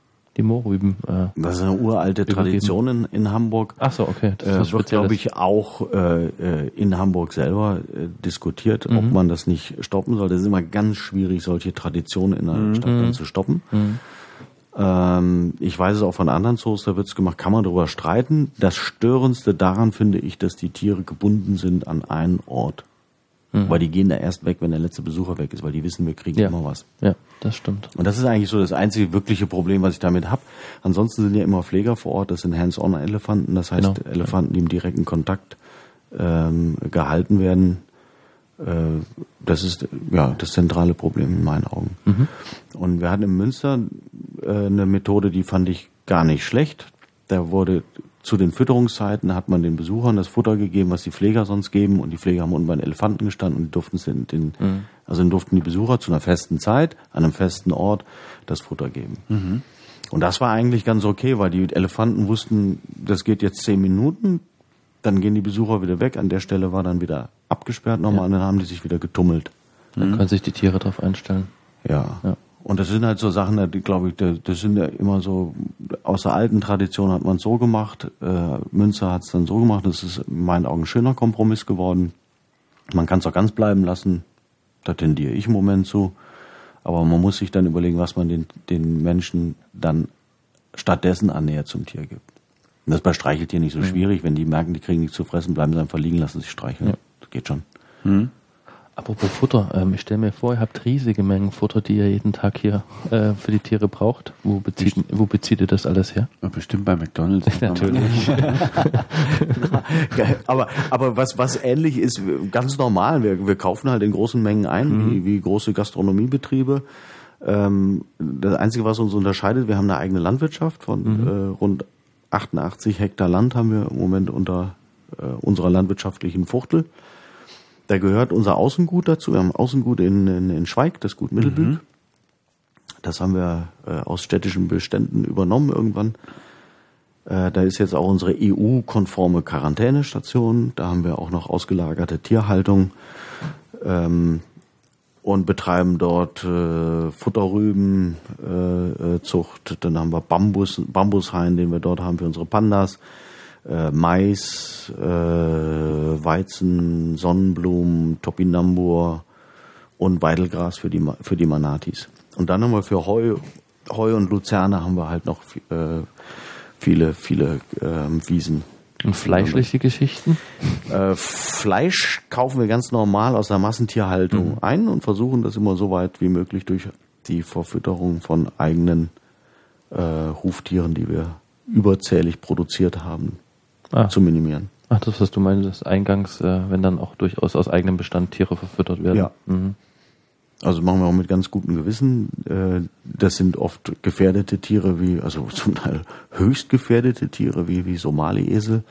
die Mohrrüben. Äh, Das ist eine uralte Übergeben. Tradition in, in Hamburg. ach so, okay. Das äh, wird, glaube ich, auch äh, äh, in Hamburg selber äh, diskutiert, ob man das nicht stoppen soll. Das ist immer ganz schwierig, solche Traditionen in einer Stadt dann zu stoppen. Ähm, ich weiß es auch von anderen Zoos, da wird es gemacht, kann man darüber streiten. Das Störendste daran finde ich, dass die Tiere gebunden sind an einen Ort. Weil die gehen da erst weg, wenn der letzte Besucher weg ist, weil die wissen, wir kriegen Ja. immer was. Ja, das stimmt. Und das ist eigentlich so das einzige wirkliche Problem, was ich damit habe. Ansonsten sind ja immer Pfleger vor Ort, das sind Hands-on-Elefanten, das heißt Genau. Elefanten, die im direkten Kontakt ähm, gehalten werden. Äh, das ist ja das zentrale Problem in meinen Augen. Und wir hatten in Münster äh, eine Methode, die fand ich gar nicht schlecht. Da wurde zu den Fütterungszeiten hat man den Besuchern das Futter gegeben, was die Pfleger sonst geben, und die Pfleger haben unten bei den Elefanten gestanden und die durften es den, den also dann durften die Besucher zu einer festen Zeit, an einem festen Ort das Futter geben. Und das war eigentlich ganz okay, weil die Elefanten wussten, das geht jetzt zehn Minuten, dann gehen die Besucher wieder weg, an der Stelle war dann wieder abgesperrt nochmal und dann haben die sich wieder getummelt. Dann können sich die Tiere darauf einstellen. Ja. Ja. Und das sind halt so Sachen, die glaube ich, das sind ja immer so, aus der alten Tradition hat man es so gemacht, äh, Münzer hat es dann so gemacht, das ist in meinen Augen ein schöner Kompromiss geworden. Man kann es auch ganz bleiben lassen, da tendiere ich im Moment zu. Aber man muss sich dann überlegen, was man den, den Menschen dann stattdessen an Nähe zum Tier gibt. Und das ist bei Streicheltieren nicht so schwierig. Wenn die merken, die kriegen nichts zu fressen, bleiben sie einfach liegen, lassen sich streicheln. Ja. Das geht schon. Apropos Futter, ähm, ich stelle mir vor, ihr habt riesige Mengen Futter, die ihr jeden Tag hier äh, für die Tiere braucht. Wo bezieht, wo bezieht ihr das alles her? Ja, bestimmt bei McDonalds. <laughs> Natürlich. <laughs> aber, aber was, was ähnlich ist, ganz normal, wir, wir kaufen halt in großen Mengen ein, wie, wie große Gastronomiebetriebe. Ähm, das Einzige, was uns unterscheidet, wir haben eine eigene Landwirtschaft von äh, rund 88 Hektar Land haben wir im Moment unter äh, unserer landwirtschaftlichen Fuchtel. Da gehört unser Außengut dazu. Wir haben Außengut in, in, in Schweig, das Gut Mittelbück. Das haben wir äh, aus städtischen Beständen übernommen irgendwann. Äh, da ist jetzt auch unsere EU-konforme Quarantänestation. Da haben wir auch noch ausgelagerte Tierhaltung ähm, und betreiben dort äh, Futterrüben, äh, äh. Dann haben wir Bambus, Bambushain, den wir dort haben für unsere Pandas. Äh, Mais, äh, Weizen, Sonnenblumen, Topinambur und Weidelgras für die, für die Manatis. Und dann haben wir für Heu, Heu und Luzerne haben wir halt noch äh, viele, viele ähm, Wiesen. Und fleischliche Geschichten? Äh, Fleisch kaufen wir ganz normal aus der Massentierhaltung ein und versuchen das immer so weit wie möglich durch die Verfütterung von eigenen äh, Huftieren, die wir überzählig produziert haben, Ah. zu minimieren. Ach, das, was du meinst, eingangs, äh, wenn dann auch durchaus aus eigenem Bestand Tiere verfüttert werden. Ja. Mhm. Also machen wir auch mit ganz gutem Gewissen. Äh, Das sind oft gefährdete Tiere wie, also <laughs> zum Teil höchst gefährdete Tiere wie, wie Somali-Esel.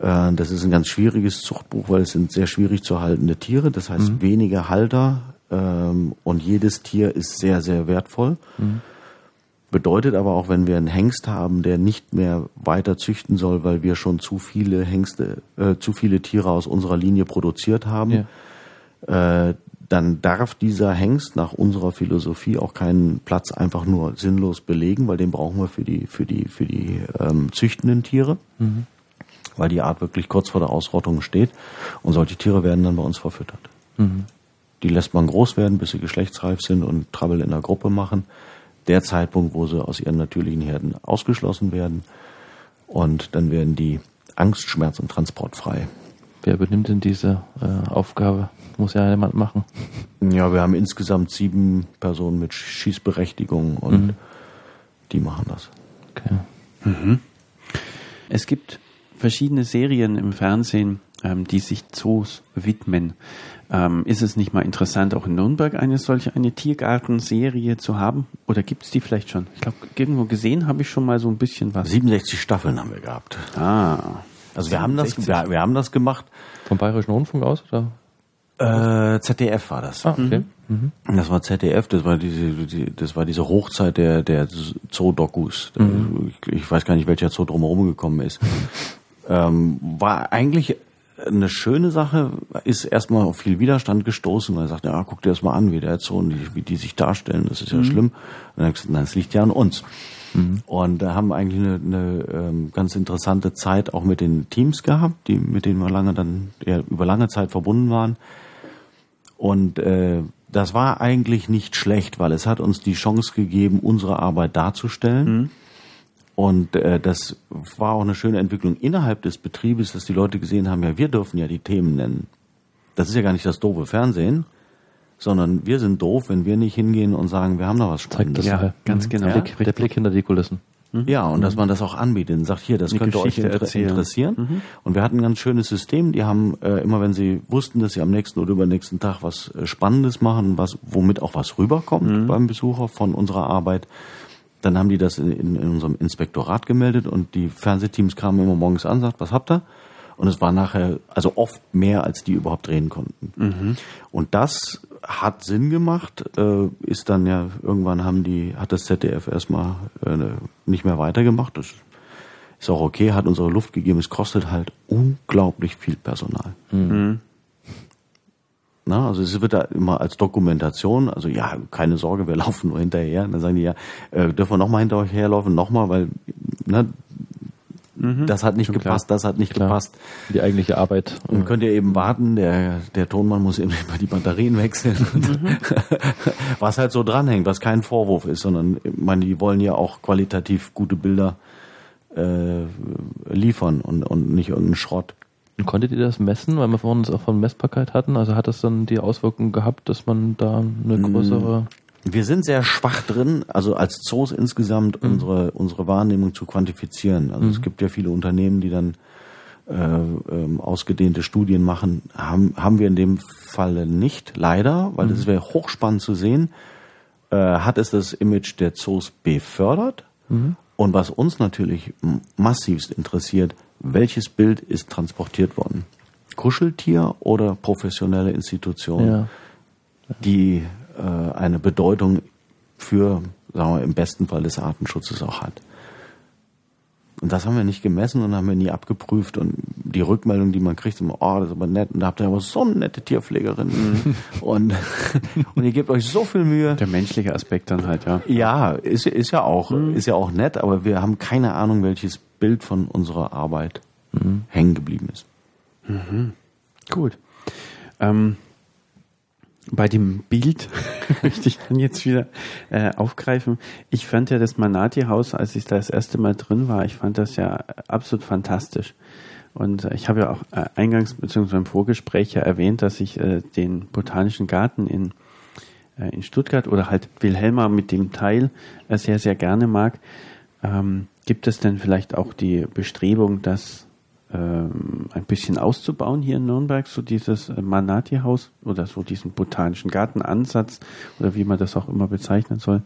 Äh, Das ist ein ganz schwieriges Zuchtbuch, weil es sind sehr schwierig zu haltende Tiere. Das heißt, wenige Halter ähm, und jedes Tier ist sehr, sehr wertvoll. Bedeutet aber auch, wenn wir einen Hengst haben, der nicht mehr weiter züchten soll, weil wir schon zu viele Hengste, äh, zu viele Tiere aus unserer Linie produziert haben, äh, dann darf dieser Hengst nach unserer Philosophie auch keinen Platz einfach nur sinnlos belegen, weil den brauchen wir für die, für die, für die ähm, züchtenden Tiere, weil die Art wirklich kurz vor der Ausrottung steht. Und solche Tiere werden dann bei uns verfüttert. Die lässt man groß werden, bis sie geschlechtsreif sind und Trouble in der Gruppe machen. Der Zeitpunkt, wo sie aus ihren natürlichen Herden ausgeschlossen werden. Und dann werden die Angst, Schmerz und Transport frei. Wer übernimmt denn diese äh, Aufgabe? Muss ja jemand machen. Ja, wir haben insgesamt sieben Personen mit Schießberechtigung und die machen das. Okay. Es gibt verschiedene Serien im Fernsehen, ähm, die sich Zoos widmen. Ähm, ist es nicht mal interessant, auch in Nürnberg eine solche eine Tiergartenserie zu haben? Oder gibt es die vielleicht schon? Ich glaube, irgendwo gesehen habe ich schon mal so ein bisschen was. 67 Staffeln haben wir gehabt. Ah, Also wir haben das, 67. wir, wir haben das gemacht. Vom Bayerischen Rundfunk aus? Oder? Äh, ZDF war das. Ah, okay. Mhm. Das war ZDF, das war diese, die, das war diese Hochzeit der, der Zoo-Dokus. Ich, ich weiß gar nicht, welcher Zoo drumherum gekommen ist. <laughs> ähm, war eigentlich eine schöne Sache, ist erstmal auf viel Widerstand gestoßen, weil er sagt, ja, guck dir das mal an, wie der Zonen, wie die sich darstellen, das ist ja schlimm. Und dann habe ich gesagt, nein, es liegt ja an uns. Und da haben eigentlich eine, eine ähm, ganz interessante Zeit auch mit den Teams gehabt, die, mit denen wir lange dann ja, über lange Zeit verbunden waren. Und äh, das war eigentlich nicht schlecht, weil es hat uns die Chance gegeben, unsere Arbeit darzustellen. Und äh, das war auch eine schöne Entwicklung innerhalb des Betriebes, dass die Leute gesehen haben, ja, wir dürfen ja die Themen nennen. Das ist ja gar nicht das doofe Fernsehen, sondern wir sind doof, wenn wir nicht hingehen und sagen, wir haben da was Spannendes. Ja, ganz Mhm. genau. Der, Blick, der Blick hinter die Kulissen. Ja, und dass man das auch anbietet und sagt, hier, das Eine könnte euch inter erzählen. interessieren. Und wir hatten ein ganz schönes System. Die haben äh, immer, wenn sie wussten, dass sie am nächsten oder übernächsten Tag was äh, Spannendes machen, was womit auch was rüberkommt beim Besucher von unserer Arbeit, dann haben die das in, in, in unserem Inspektorat gemeldet und die Fernsehteams kamen immer morgens an, sagt, was habt ihr? Und es war nachher, also oft mehr, als die überhaupt drehen konnten. Und das hat Sinn gemacht, äh, ist dann ja, irgendwann haben die, hat das ZDF erstmal äh, nicht mehr weitergemacht. Das ist auch okay, hat unsere Luft gegeben. Es kostet halt unglaublich viel Personal. Na, also es wird da immer als Dokumentation, also ja, keine Sorge, wir <laughs> laufen nur hinterher. Und dann sagen die ja, äh, dürfen wir nochmal hinterherlaufen, nochmal, weil ne, das hat nicht schon klar. gepasst, das hat nicht Klar. gepasst. Die eigentliche Arbeit. Und könnt ihr eben warten, der, der Tonmann muss eben <laughs> immer die Batterien wechseln. <laughs> was halt so dranhängt, was kein Vorwurf ist, sondern ich meine, die wollen ja auch qualitativ gute Bilder äh, liefern und, und nicht irgendeinen Schrott. Und konntet ihr das messen, weil wir vorhin uns auch von Messbarkeit hatten? Also hat das dann die Auswirkung gehabt, dass man da eine größere... Wir sind sehr schwach drin, also als Zoos insgesamt unsere, unsere Wahrnehmung zu quantifizieren. Also es gibt ja viele Unternehmen, die dann äh, ähm, ausgedehnte Studien machen. Haben, haben wir in dem Falle nicht, leider, weil das wäre hochspannend zu sehen. Äh, hat es das Image der Zoos befördert? Und was uns natürlich massivst interessiert, welches Bild ist transportiert worden? Kuscheltier oder professionelle Institution? Ja. die äh, eine Bedeutung für, sagen wir, im besten Fall des Artenschutzes auch hat. Und das haben wir nicht gemessen und haben wir nie abgeprüft. Und die Rückmeldung, die man kriegt, ist immer, oh, das ist aber nett. Und da habt ihr aber so eine nette Tierpflegerin. und, <laughs> und ihr gebt euch so viel Mühe. Der menschliche Aspekt dann halt, ja. Ja, ist, ist ja auch, ist ja auch nett, aber wir haben keine Ahnung, welches Bild von unserer Arbeit hängen geblieben ist. Gut. Ähm, bei dem Bild <laughs> möchte ich dann jetzt wieder äh, aufgreifen. Ich fand ja das Manati-Haus, als ich da das erste Mal drin war, ich fand das ja absolut fantastisch. Und ich habe ja auch äh, eingangs bzw. im Vorgespräch ja erwähnt, dass ich äh, den Botanischen Garten in, äh, in Stuttgart oder halt Wilhelma mit dem Teil äh, sehr, sehr gerne mag. Ähm, gibt es denn vielleicht auch die Bestrebung, das ähm, ein bisschen auszubauen hier in Nürnberg, so dieses äh, Manati-Haus oder so diesen botanischen Gartenansatz oder wie man das auch immer bezeichnen soll.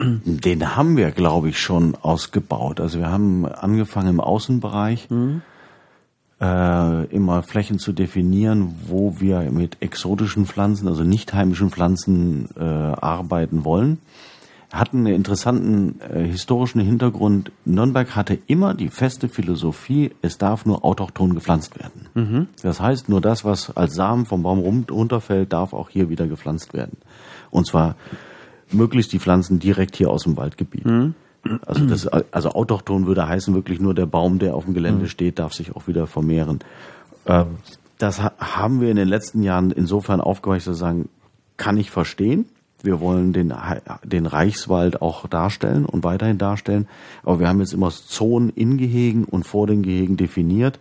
Den haben wir, glaube ich, schon ausgebaut. Also wir haben angefangen im Außenbereich äh, immer Flächen zu definieren, wo wir mit exotischen Pflanzen, also nicht heimischen Pflanzen äh, arbeiten wollen. Hatten einen interessanten äh, historischen Hintergrund. Nürnberg hatte immer die feste Philosophie, es darf nur autochthon gepflanzt werden. Das heißt, nur das, was als Samen vom Baum runterfällt, darf auch hier wieder gepflanzt werden. Und zwar möglichst die Pflanzen direkt hier aus dem Waldgebiet. Also, das, also autochthon würde heißen, wirklich nur der Baum, der auf dem Gelände steht, darf sich auch wieder vermehren. Ähm, das ha haben wir in den letzten Jahren insofern aufgeweicht, zu sagen, kann ich verstehen. Wir wollen den, den Reichswald auch darstellen und weiterhin darstellen. Aber wir haben jetzt immer Zonen in Gehegen und vor den Gehegen definiert,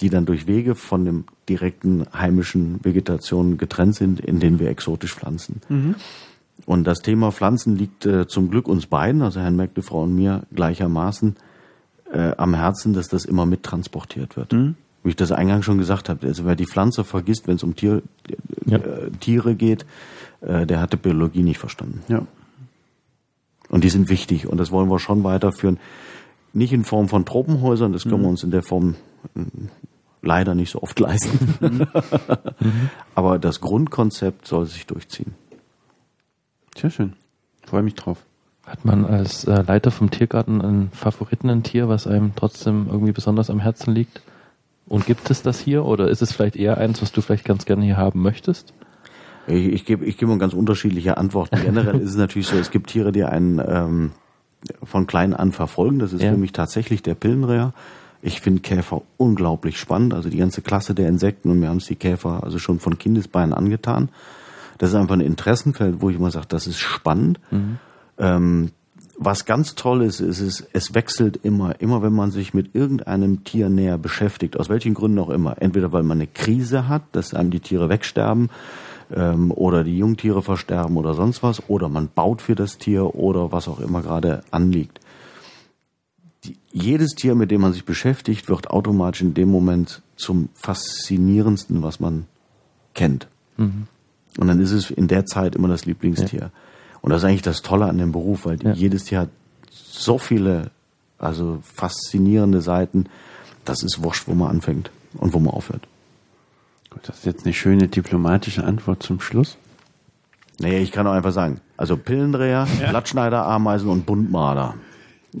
die dann durch Wege von dem direkten heimischen Vegetation getrennt sind, in denen wir exotisch pflanzen. Und das Thema Pflanzen liegt äh, zum Glück uns beiden, also Herrn Meckle, und mir gleichermaßen äh, am Herzen, dass das immer mittransportiert wird. Wie ich das eingangs schon gesagt habe, also wer die Pflanze vergisst, wenn es um Tier, Ja. äh, Tiere geht, äh, der hat die Biologie nicht verstanden. Ja. Und die sind wichtig und das wollen wir schon weiterführen. Nicht in Form von Tropenhäusern, das können wir uns in der Form äh, leider nicht so oft leisten. Aber das Grundkonzept soll sich durchziehen. Sehr schön. Freue mich drauf. Hat man als äh, Leiter vom Tiergarten einen Favoriten, ein Tier, was einem trotzdem irgendwie besonders am Herzen liegt? Und gibt es das hier oder ist es vielleicht eher eins, was du vielleicht ganz gerne hier haben möchtest? Ich, ich gebe ich gebe mal ganz unterschiedliche Antworten. Generell ist es natürlich so, es gibt Tiere, die einen ähm, von klein an verfolgen. Das ist Ja. für mich tatsächlich der Pillenreher. Ich finde Käfer unglaublich spannend, also die ganze Klasse der Insekten und mir haben es die Käfer also schon von Kindesbeinen angetan. Das ist einfach ein Interessenfeld, wo ich immer sage, das ist spannend. Ähm, was ganz toll ist, ist es, es wechselt immer, immer wenn man sich mit irgendeinem Tier näher beschäftigt, aus welchen Gründen auch immer. Entweder weil man eine Krise hat, dass einem die Tiere wegsterben, ähm, oder die Jungtiere versterben oder sonst was, oder man baut für das Tier oder was auch immer gerade anliegt. Die, jedes Tier, mit dem man sich beschäftigt, wird automatisch in dem Moment zum faszinierendsten, was man kennt. Und dann ist es in der Zeit immer das Lieblingstier. Und das ist eigentlich das Tolle an dem Beruf, weil Ja. jedes Tier hat so viele, also faszinierende Seiten. Das ist wurscht, wo man anfängt und wo man aufhört. Das ist jetzt eine schöne diplomatische Antwort zum Schluss. Naja, ich kann auch einfach sagen, also Pillendreher, <laughs> Blattschneider, Ameisen und Buntmarder.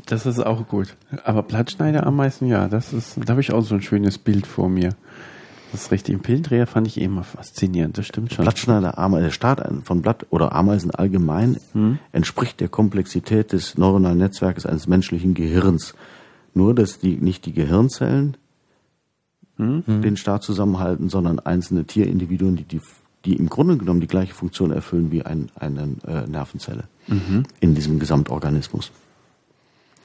Das ist auch gut. Aber Blattschneiderameisen, ja, das ist, da habe ich auch so ein schönes Bild vor mir. Das ist richtig. Ein Pillendreher fand ich eh immer faszinierend, das stimmt schon. Blattschneider, Ameisen, der Start von Blatt oder Ameisen allgemein entspricht der Komplexität des neuronalen Netzwerkes eines menschlichen Gehirns. Nur, dass die nicht die Gehirnzellen den Staat zusammenhalten, sondern einzelne Tierindividuen, die, die, die im Grunde genommen die gleiche Funktion erfüllen wie ein, eine äh, Nervenzelle in diesem Gesamtorganismus.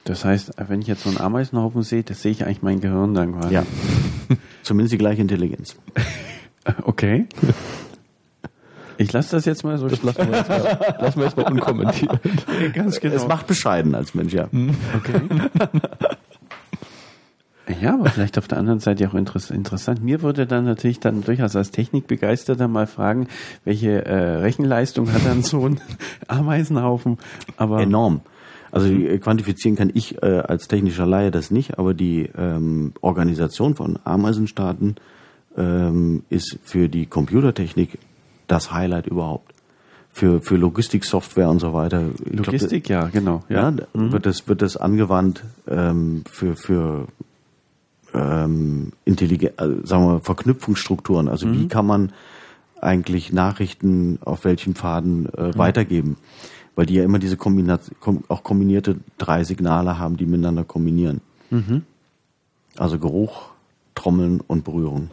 Das heißt, wenn ich jetzt so einen Ameisenhaufen sehe, das sehe ich eigentlich mein Gehirn dann quasi. Ja. <laughs> Zumindest die gleiche Intelligenz. <laughs> Okay. Ich lasse das jetzt mal so Das lassen wir jetzt mal, <laughs> lassen wir jetzt mal unkommentiert. Ganz genau. Es macht bescheiden als Mensch, ja. Okay. Ja, aber vielleicht auf der anderen Seite auch interess interessant. Mir würde dann natürlich dann durchaus als Technikbegeisterter mal fragen, welche äh, Rechenleistung hat dann so ein <laughs> Ameisenhaufen? Aber Enorm. Also die, äh, quantifizieren kann ich äh, als technischer Laie das nicht, aber die ähm, Organisation von Ameisenstaaten ähm, ist für die Computertechnik das Highlight überhaupt. Für, für Logistiksoftware und so weiter. Ich glaub, Logistik, ja, genau. ja, Ja. da wird das wird das angewandt ähm, für für ähm, intelligent, also sagen wir Verknüpfungsstrukturen. Also wie kann man eigentlich Nachrichten auf welchen Pfaden äh, weitergeben? Weil die ja immer diese Kombination, kom auch kombinierte drei Signale haben, die miteinander kombinieren. Also Geruch, Trommeln und Berührung.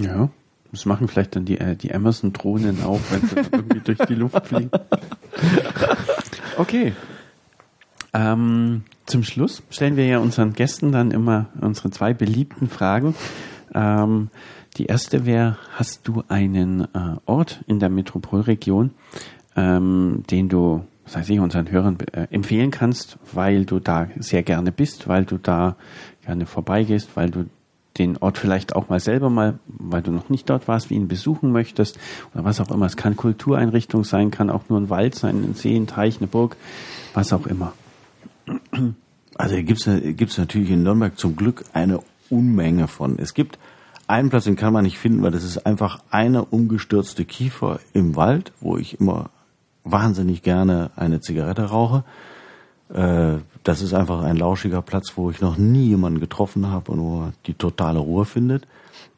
Ja. Das machen vielleicht dann die, äh, die Amazon-Drohnen auch, wenn sie irgendwie durch die Luft fliegen. <laughs> Okay. Ähm, zum Schluss stellen wir ja unseren Gästen dann immer unsere zwei beliebten Fragen. Ähm, die erste wäre, hast du einen äh, Ort in der Metropolregion, ähm, den du, was weiß ich, unseren Hörern äh, empfehlen kannst, weil du da sehr gerne bist, weil du da gerne vorbeigehst, weil du den Ort vielleicht auch mal selber mal, weil du noch nicht dort warst, wie ihn besuchen möchtest oder was auch immer. Es kann Kultureinrichtung sein, kann auch nur ein Wald sein, ein See, ein Teich, eine Burg, was auch immer. Also gibt's gibt's natürlich in Nürnberg zum Glück eine Unmenge von. Es gibt einen Platz, den kann man nicht finden, weil das ist einfach eine umgestürzte Kiefer im Wald, wo ich immer wahnsinnig gerne eine Zigarette rauche. Äh, Das ist einfach ein lauschiger Platz, wo ich noch nie jemanden getroffen habe und wo man die totale Ruhe findet.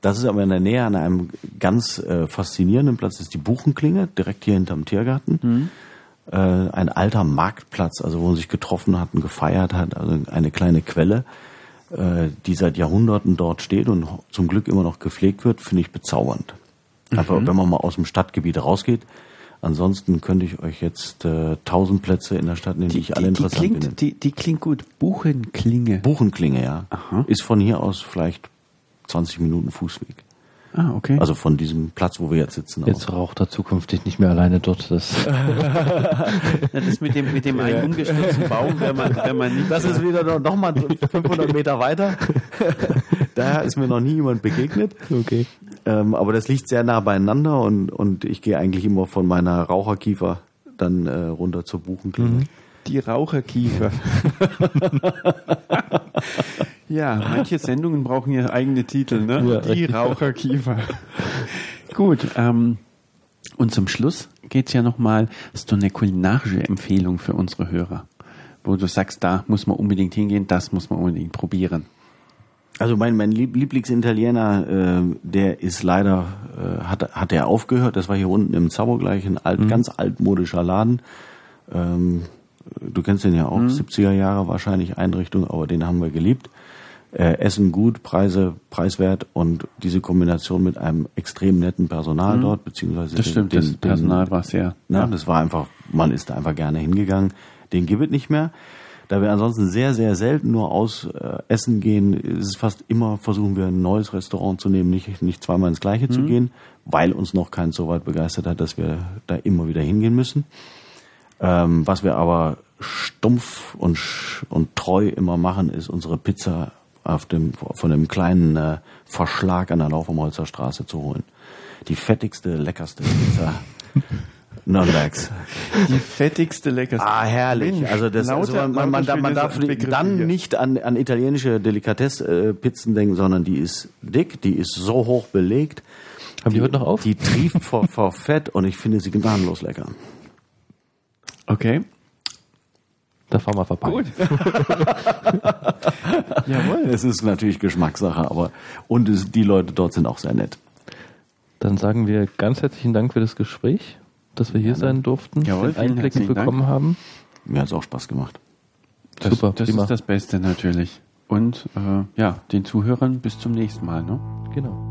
Das ist aber in der Nähe an einem ganz äh, faszinierenden Platz, das ist die Buchenklinge, direkt hier hinterm Tiergarten. Äh, ein alter Marktplatz, also wo man sich getroffen hat und gefeiert hat, also eine kleine Quelle, äh, die seit Jahrhunderten dort steht und zum Glück immer noch gepflegt wird, finde ich bezaubernd. Einfach, wenn man mal aus dem Stadtgebiet rausgeht. Ansonsten könnte ich euch jetzt äh, tausend Plätze in der Stadt nennen, die, ich alle die, interessant klingt, finde. die, die klingt gut. Buchenklinge. Buchenklinge, ja. Aha. Ist von hier aus vielleicht 20 Minuten Fußweg. Ah, okay. Also von diesem Platz, wo wir jetzt sitzen. Jetzt aus. raucht er zukünftig nicht mehr alleine dort. Das, <laughs> das mit dem, mit dem einen umgestürzten Baum, wenn man, wenn man nicht. Das ist wieder noch, noch mal 500 Meter weiter. Daher ist mir noch nie jemand begegnet. okay. Ähm, aber das liegt sehr nah beieinander und, und ich gehe eigentlich immer von meiner Raucherkiefer dann äh, runter zur Buchenklinge. Die Raucherkiefer. <laughs> ja, manche Sendungen brauchen ja eigene Titel, ne? Ja, Die. Raucherkiefer. Gut, ähm, und zum Schluss geht's ja nochmal, hast du eine kulinarische Empfehlung für unsere Hörer, wo du sagst, da muss man unbedingt hingehen, das muss man unbedingt probieren. Also mein, mein Lieblingsitaliener, äh, der ist leider, äh, hat, hat er aufgehört. Das war hier unten im Zabo gleich ein alt, mhm. ganz altmodischer Laden. Ähm, du kennst den ja auch, mhm. 70er Jahre wahrscheinlich Einrichtung, aber den haben wir geliebt. Äh, Essen gut, Preise preiswert und diese Kombination mit einem extrem netten Personal mhm. dort, beziehungsweise das den, stimmt, den, das Personal war sehr. Na, ja. Das war einfach, man ist da einfach gerne hingegangen. Den gibt es nicht mehr. Da wir ansonsten sehr, sehr selten nur aus äh, essen gehen, ist es fast immer, versuchen wir ein neues Restaurant zu nehmen, nicht, nicht zweimal ins gleiche mhm. zu gehen, weil uns noch kein so weit begeistert hat, dass wir da immer wieder hingehen müssen. Ähm, was wir aber stumpf und, und treu immer machen, ist unsere Pizza auf dem, von einem kleinen äh, Verschlag an der Laufumholzer Straße zu holen. Die fettigste, leckerste Pizza <laughs> Nürnbergs. Die fettigste, leckerste. Ah, herrlich. Also das, lauter, also man, man, man, darf dann hier. nicht an, an italienische Delikatesspizzen denken, sondern die ist dick, die ist so hoch belegt. Haben die, die heute noch auf? Die trieft vor, vor Fett und ich finde sie gnadenlos lecker. Okay. Da fahren wir vorbei. Gut. <laughs> Jawohl. Es ist natürlich Geschmackssache, aber und es, die Leute dort sind auch sehr nett. Dann sagen wir ganz herzlichen Dank für das Gespräch, dass wir hier ja, sein durften, Jawohl, Einblicke bekommen Dank. haben. Mir hat es auch Spaß gemacht. Das, Super, das prima. ist das Beste natürlich. Und äh, ja, den Zuhörern bis zum nächsten Mal. Ne? Genau.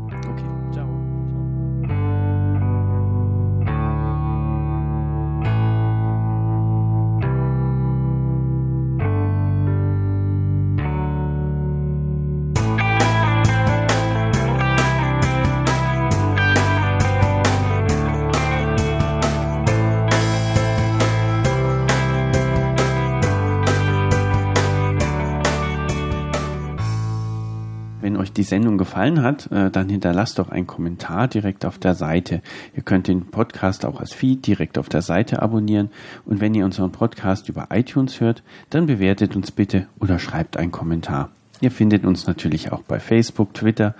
Gefallen hat, äh, dann hinterlasst doch einen Kommentar direkt auf der Seite. Ihr könnt den Podcast auch als Feed direkt auf der Seite abonnieren und wenn ihr unseren Podcast über iTunes hört, dann bewertet uns bitte oder schreibt einen Kommentar. Ihr findet uns natürlich auch bei Facebook, Twitter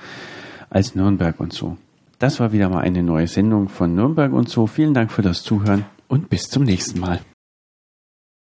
als Nürnberg und so. Das war wieder mal eine neue Sendung von Nürnberg und so. Vielen Dank für das Zuhören und bis zum nächsten Mal.